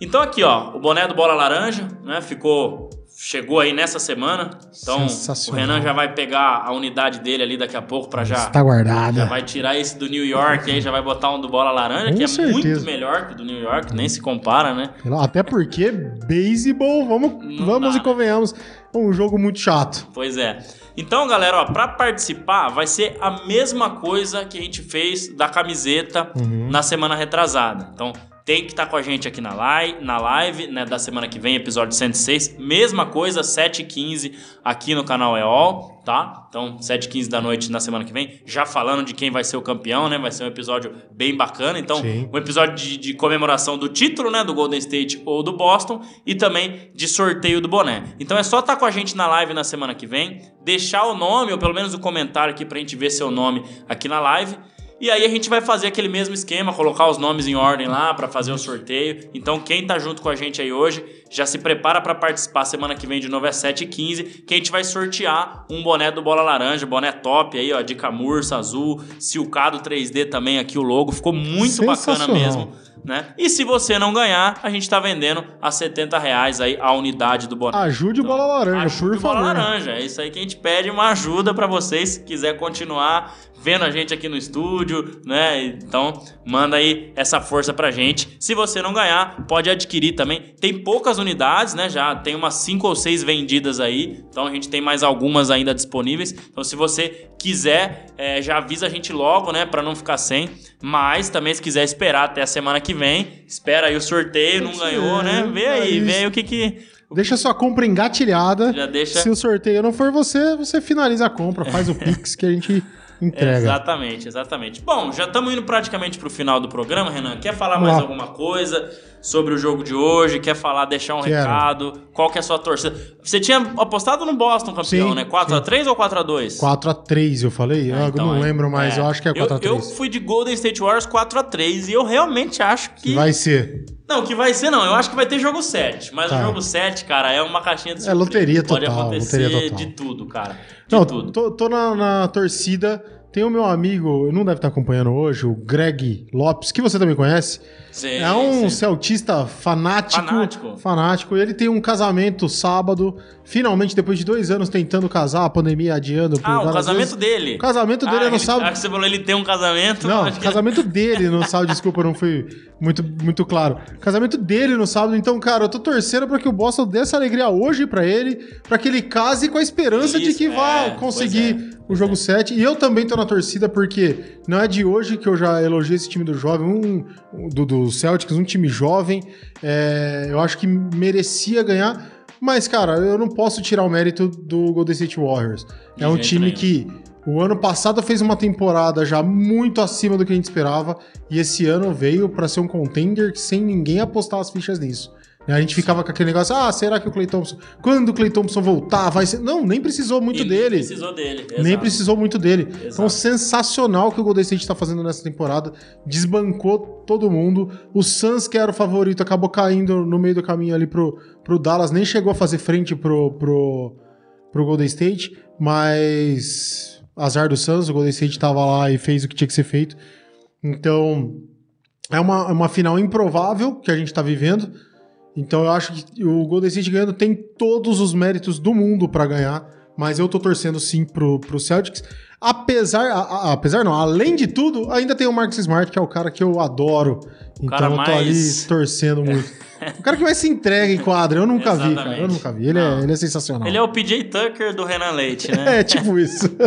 Então aqui, ó, o boné do Bola Laranja, né, ficou... Chegou aí nessa semana. Então o. Renan já vai pegar a unidade dele ali daqui a pouco para já... Está guardada. Já vai tirar esse do New York aí, já vai botar um do Bola Laranja, Com que é certeza. muito melhor que o do New York, nem se compara, né? Até porque beisebol, vamos, Não vamos dá, e convenhamos, é um jogo muito chato. Pois é. Então, galera, ó, para participar vai ser a mesma coisa que a gente fez da camiseta Uhum. na semana retrasada. Então, tem que estar com a gente aqui na live, na live né, da semana que vem, episódio 106. Mesma coisa, 7h15 aqui no canal EOL, tá? Então, 7h15 da noite na semana que vem. Já falando de quem vai ser o campeão, né? Vai ser um episódio bem bacana. Então, Sim. um episódio de, de comemoração do título, né? Do Golden State ou do Boston. E também de sorteio do boné. Então, é só estar com a gente na live na semana que vem. Deixar o nome, ou pelo menos o comentário aqui pra gente ver seu nome aqui na live. E aí a gente vai fazer aquele mesmo esquema, colocar os nomes em ordem lá pra fazer o sorteio. Então quem tá junto com a gente aí hoje, já se prepara pra participar semana que vem de novo é 7h15, que a gente vai sortear um boné do Bola Laranja, boné top aí, ó, de camurça azul, silcado 3D também aqui o logo, ficou muito bacana mesmo. Né? E se você não ganhar, a gente tá vendendo a 70 reais aí a unidade do boné. Ajude o Bola Laranja, Ajude por o Bola favor. Laranja. É isso aí que a gente pede uma ajuda pra vocês, se quiser continuar vendo a gente aqui no estúdio, né? Então, manda aí essa força pra gente. Se você não ganhar, pode adquirir também. Tem poucas unidades, né? Já tem umas 5 ou 6 vendidas aí. Então, a gente tem mais algumas ainda disponíveis. Então, se você quiser, é, já avisa a gente logo, né? Pra não ficar sem. Mas também, se quiser esperar até a semana que vem, espera aí o sorteio, não ganhou, né? Vê aí, vê aí o que que... Deixa sua compra engatilhada. Já deixa... Se o sorteio não for você, você finaliza a compra, faz o Pix que a gente entrega. Exatamente, exatamente. Bom, já estamos indo praticamente pro final do programa, Renan. Quer falar Vamos mais lá. alguma coisa sobre o jogo de hoje? Quer falar, deixar um Quero. recado? Qual que é a sua torcida? Você tinha apostado no Boston campeão, Sim, né? 4x3 ou 4x2? 4x3 eu falei? Ah, eu então, não é. lembro mais, É. eu acho que é Eu, 4x3. eu fui de Golden State Warriors 4x3 e eu realmente acho que. Vai ser. Não, que vai ser não. Eu acho que vai ter jogo 7. Mas Tá. o jogo 7, cara, é uma caixinha de É surpresa. loteria Pode total, acontecer loteria total. de tudo, cara. De Não, tudo. tô, tô na, na torcida. Tem o meu amigo, não deve estar acompanhando hoje, o Greg Lopes, que você também conhece. Sim, é um sim. celtista fanático. Fanático. Fanático. Ele tem um casamento sábado. Finalmente, depois de dois anos tentando casar, a pandemia adiando. Ah, o casamento vezes. dele. O casamento dele ah, é no ele- sábado. Ah, que você falou, ele tem um casamento? Não, que- casamento dele no sábado, desculpa, não fui muito, muito claro. Casamento dele no sábado, então, cara, eu tô torcendo pra que o Boston dê essa alegria hoje pra ele, pra que ele case com a esperança de Isso, que vá é, conseguir pois é, o jogo 7. E eu também tô na torcida porque não é de hoje que eu já elogio esse time do jovem, um, um- do, do Celtics, um time jovem. é, eu acho que merecia ganhar. Mas, cara, eu não posso tirar o mérito do Golden State Warriors. De é um time nenhum. que O ano passado fez uma temporada já muito acima do que a gente esperava e esse ano veio para ser um contender sem ninguém apostar as fichas nisso. A gente ficava com aquele negócio, ah, será que o Clay Thompson, quando o Clay Thompson voltar, vai ser... Não, nem precisou muito E dele. Nem precisou dele. Nem exato. precisou muito dele. Então, Exato. sensacional o que o Golden State tá fazendo nessa temporada. Desbancou todo mundo. O Suns, que era o favorito, acabou caindo no meio do caminho ali pro, pro Dallas. Nem chegou a fazer frente pro, pro, pro Golden State. Mas, azar do Suns, o Golden State tava lá e fez o que tinha que ser feito. Então, é uma, é uma final improvável que a gente tá vivendo. Então eu acho que o Golden State ganhando tem todos os méritos do mundo pra ganhar, mas eu tô torcendo sim pro, pro Celtics. Apesar, a- a- apesar não, além de tudo, ainda tem o Marcus Smart, que é o cara que eu adoro. Então cara eu tô mais- ali torcendo muito. o cara que mais se entrega em quadra, eu nunca vi, cara. Eu nunca vi. Ele, é, ele é sensacional. Ele é o PJ Tucker do Renan Leite, né? É, tipo isso.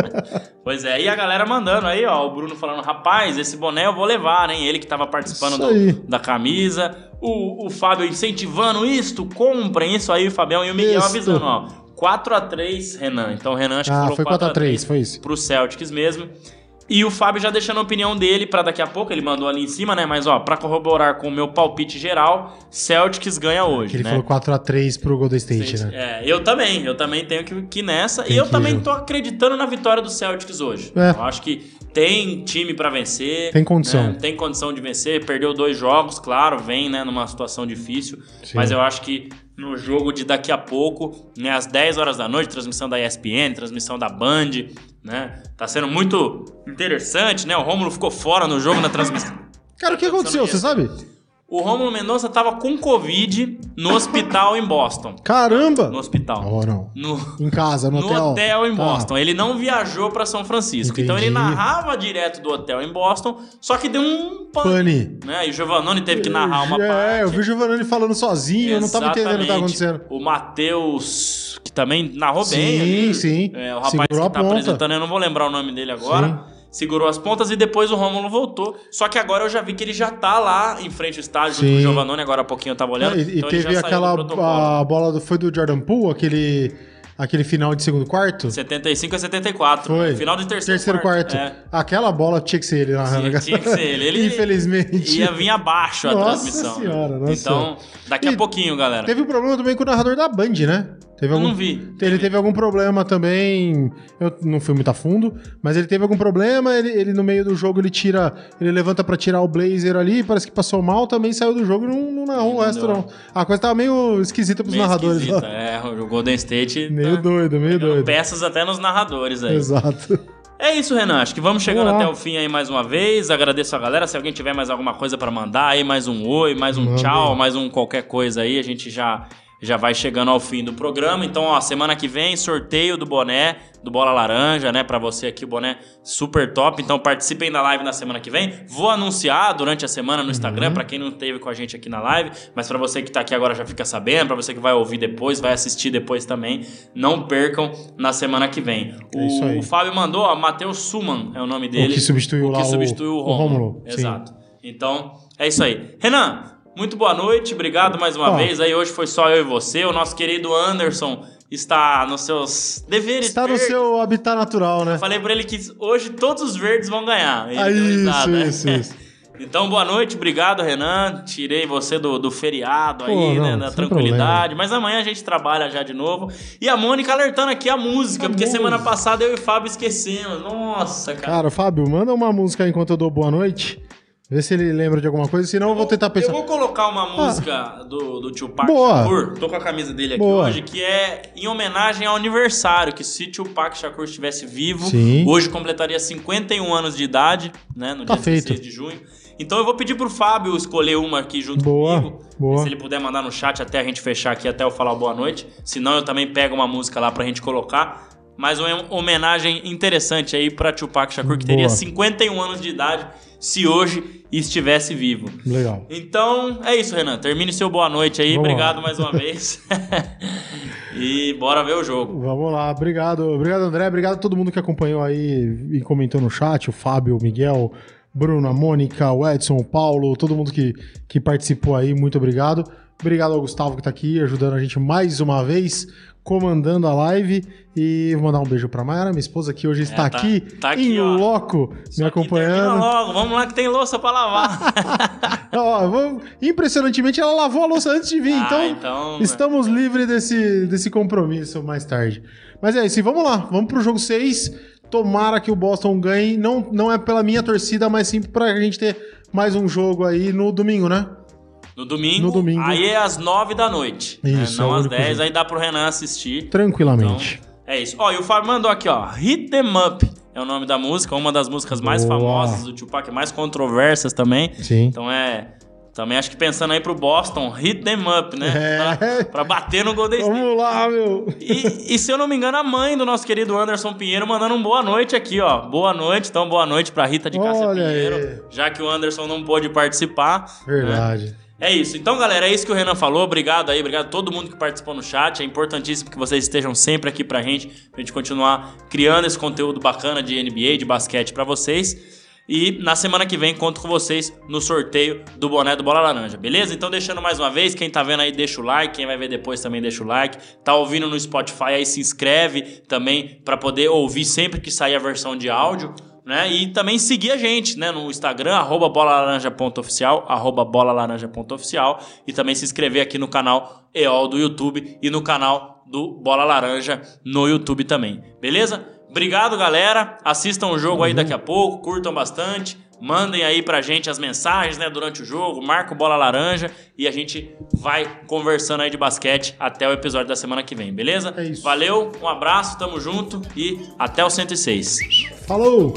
Pois é, e a galera mandando aí, ó, o Bruno falando, rapaz, esse boné eu vou levar, hein? Ele que tava participando Isso do- da camisa. O, o Fábio incentivando isto, comprem isso aí, o Fabião e o Miguel Isto. avisando, ó. 4x3, Renan. Então o Renan acho que ah, falou foi 4x3, foi isso. pro Celtics mesmo. E o Fábio já deixando a opinião dele pra daqui a pouco, ele mandou ali em cima, né? Mas ó, pra corroborar com o meu palpite geral, Celtics ganha hoje, Que ele né? falou 4x3 pro Golden State, né? É, eu também, eu também tenho que, que nessa. Tem e eu que também ir. tô acreditando na vitória do Celtics hoje. É. Eu acho que tem time pra vencer. Tem condição. né? Tem condição de vencer. Perdeu dois jogos, claro, vem né, numa situação difícil. Sim. Mas eu acho que no jogo de daqui a pouco, né, às 10 horas da noite, transmissão da ESPN, transmissão da Band, né? Tá sendo muito interessante, né? O Rômulo ficou fora no jogo na transmissão. Cara, o que aconteceu? Você sabe? O Rômulo Mendonça tava com Covid no hospital em Boston. Caramba! No hospital. Oh, não. No, Em casa, no, no hotel. hotel, em Tá. Boston. Ele não viajou pra São Francisco. Entendi. Então ele narrava direto do hotel em Boston, só que deu um pane. Pane. Né? E o Giovannone teve que narrar uma é, parte. eu vi o Giovanni falando sozinho, eu não tava entendendo o que tava Exatamente. acontecendo. O Matheus, que também narrou Sim, bem. ali. sim. É, o rapaz Segurou que tá apresentando, eu não vou lembrar o nome dele agora. Segurou as pontas e depois o Rômulo voltou. Só que agora eu já vi que ele já tá lá em frente ao estádio Sim. com o Giovannone, agora há pouquinho eu tava olhando. É, e, então teve aquela a bola do, foi do Jordan Poole, aquele, aquele final de segundo quarto? 75 a 74. Foi. Final de terceiro, Terceiro quarto. É. Aquela bola tinha que ser ele narrando. Tinha, tinha que ser ele. Ele Infelizmente. Ia vir abaixo a Nossa transmissão. né? senhora, nossa então, daqui a E pouquinho, galera. Teve um problema também com o narrador da Band, né? Teve Eu algum... não vi. Ele teve algum problema também. Eu não fui muito a fundo, mas ele teve algum problema. Ele, ele no meio do jogo ele tira. Ele levanta pra tirar o blazer ali, parece que passou mal, também saiu do jogo e não, não narrou o resto, não. A coisa tava meio esquisita pros Meio narradores esquisita. É, o Golden State. Meio tá doido, meio doido. Peças até nos narradores aí. Exato. É isso, Renan. Acho que vamos chegando até o fim aí mais uma vez. Agradeço a galera. Se alguém tiver mais alguma coisa pra mandar aí, mais um oi, mais um Manda tchau, mais um qualquer coisa aí, a gente já já vai chegando ao fim do programa. Então, ó, semana que vem, sorteio do boné do Bola Laranja, né, Pra você aqui o boné super top. Então, participem da live na semana que vem. Vou anunciar durante a semana no Instagram pra quem não esteve com a gente aqui na live, mas pra você que tá aqui agora já fica sabendo, pra você que vai ouvir depois, vai assistir depois também, não percam na semana que vem. É isso aí. O Fábio mandou, ó, Matheus Suman é o nome dele. que substituiu o lá que o- substituiu o o Rômulo. Rômulo, sim. Exato. Então, é isso aí. Renan, muito boa noite, obrigado mais uma vez. Aí hoje foi só eu e você. O nosso querido Anderson está nos seus deveres. Está no verdes. seu habitat natural, né? Falei pra ele que hoje todos os verdes vão ganhar. Ele Ah, isso, risada. isso, isso. Então, boa noite, obrigado, Renan. Tirei você do, do feriado Pô, aí, não, né? Da sem tranquilidade. Mas amanhã a gente trabalha já de novo. E a Mônica alertando aqui a música, A porque música. semana passada eu e o Fábio esquecemos. Nossa, cara. Cara, Fábio, manda uma música enquanto eu dou boa noite. Vê se ele lembra de alguma coisa, senão eu vou tentar pensar. Eu vou colocar uma música do, do Tupac Boa. Shakur, tô com a camisa dele aqui Boa. hoje, que é em homenagem ao aniversário, que se Tupac Shakur estivesse vivo, Sim. hoje completaria 51 anos de idade, né, no Tá dia 16 feito. de junho. Então eu vou pedir pro Fábio escolher uma aqui junto Boa, comigo. boa. Se ele puder mandar no chat até a gente fechar aqui, até eu falar boa noite. Senão eu também pego uma música lá pra gente colocar. Mas uma homenagem interessante aí pra Tupac Shakur, que teria Boa. 51 anos de idade se hoje estivesse vivo. Legal. Então, é isso, Renan. Termine seu boa noite aí. Vamos Obrigado lá. mais uma vez. e bora ver o jogo. Vamos lá, obrigado. Obrigado, André. Obrigado a todo mundo que acompanhou aí e comentou no chat. O Fábio, o Miguel, Bruno, a Mônica, o Edson, o Paulo, todo mundo que, que participou aí, muito obrigado. Obrigado ao Gustavo que tá aqui ajudando a gente mais uma vez, comandando a live. E vou mandar um beijo pra Mayara, minha esposa, que hoje está É, tá- aqui, tá aqui, em ó. loco, Só me acompanhando. logo, vamos lá que tem louça pra lavar. Ó, vou- Impressionantemente, ela lavou a louça antes de vir, Ah, então, então, estamos livres desse, desse compromisso mais tarde. Mas é isso, e vamos lá, vamos pro jogo 6. Tomara que o Boston ganhe. Não, não é pela minha torcida, mas sim pra gente ter mais um jogo aí no domingo, né? No domingo, No domingo. aí é às 9 da noite. Isso, né? é Não às único 10, jogo. aí dá pro Renan assistir. Tranquilamente. Então, é isso. Ó, e o Fábio mandou aqui, ó. Hit Them Up é o nome da música, uma das músicas mais Boa. famosas do Tupac, mais controversas também. Sim. Então é. Também acho que pensando aí pro Boston, hit them up, né? É. Pra, pra bater no Golden State. Vamos lá, meu. E, e se eu não me engano, a mãe do nosso querido Anderson Pinheiro mandando um boa noite aqui, ó. Boa noite, então boa noite pra Rita de Cássia Olha Pinheiro, aí. já que o Anderson não pôde participar. né? É isso. Então, galera, é isso que o Renan falou. Obrigado aí, obrigado a todo mundo que participou no chat. É importantíssimo que vocês estejam sempre aqui pra gente, pra gente continuar criando esse conteúdo bacana de NBA, de basquete pra vocês. E na semana que vem conto com vocês no sorteio do boné do Bola Laranja, beleza? Então deixando mais uma vez, quem tá vendo aí deixa o like, quem vai ver depois também deixa o like. Tá ouvindo no Spotify aí se inscreve também pra poder ouvir sempre que sair a versão de áudio né? E também seguir a gente, né? No Instagram, arroba bolalaranja.oficial, arroba bolalaranja.oficial e também se inscrever aqui no canal EOL do YouTube e no canal do Bola Laranja no YouTube também, beleza? Obrigado, galera. Assistam o jogo aí daqui a pouco, curtam bastante. Mandem aí pra gente as mensagens, né, durante o jogo, marca o Bola Laranja e a gente vai conversando aí de basquete até o episódio da semana que vem, beleza? É isso. Valeu, um abraço, tamo junto e até o 106. Falou!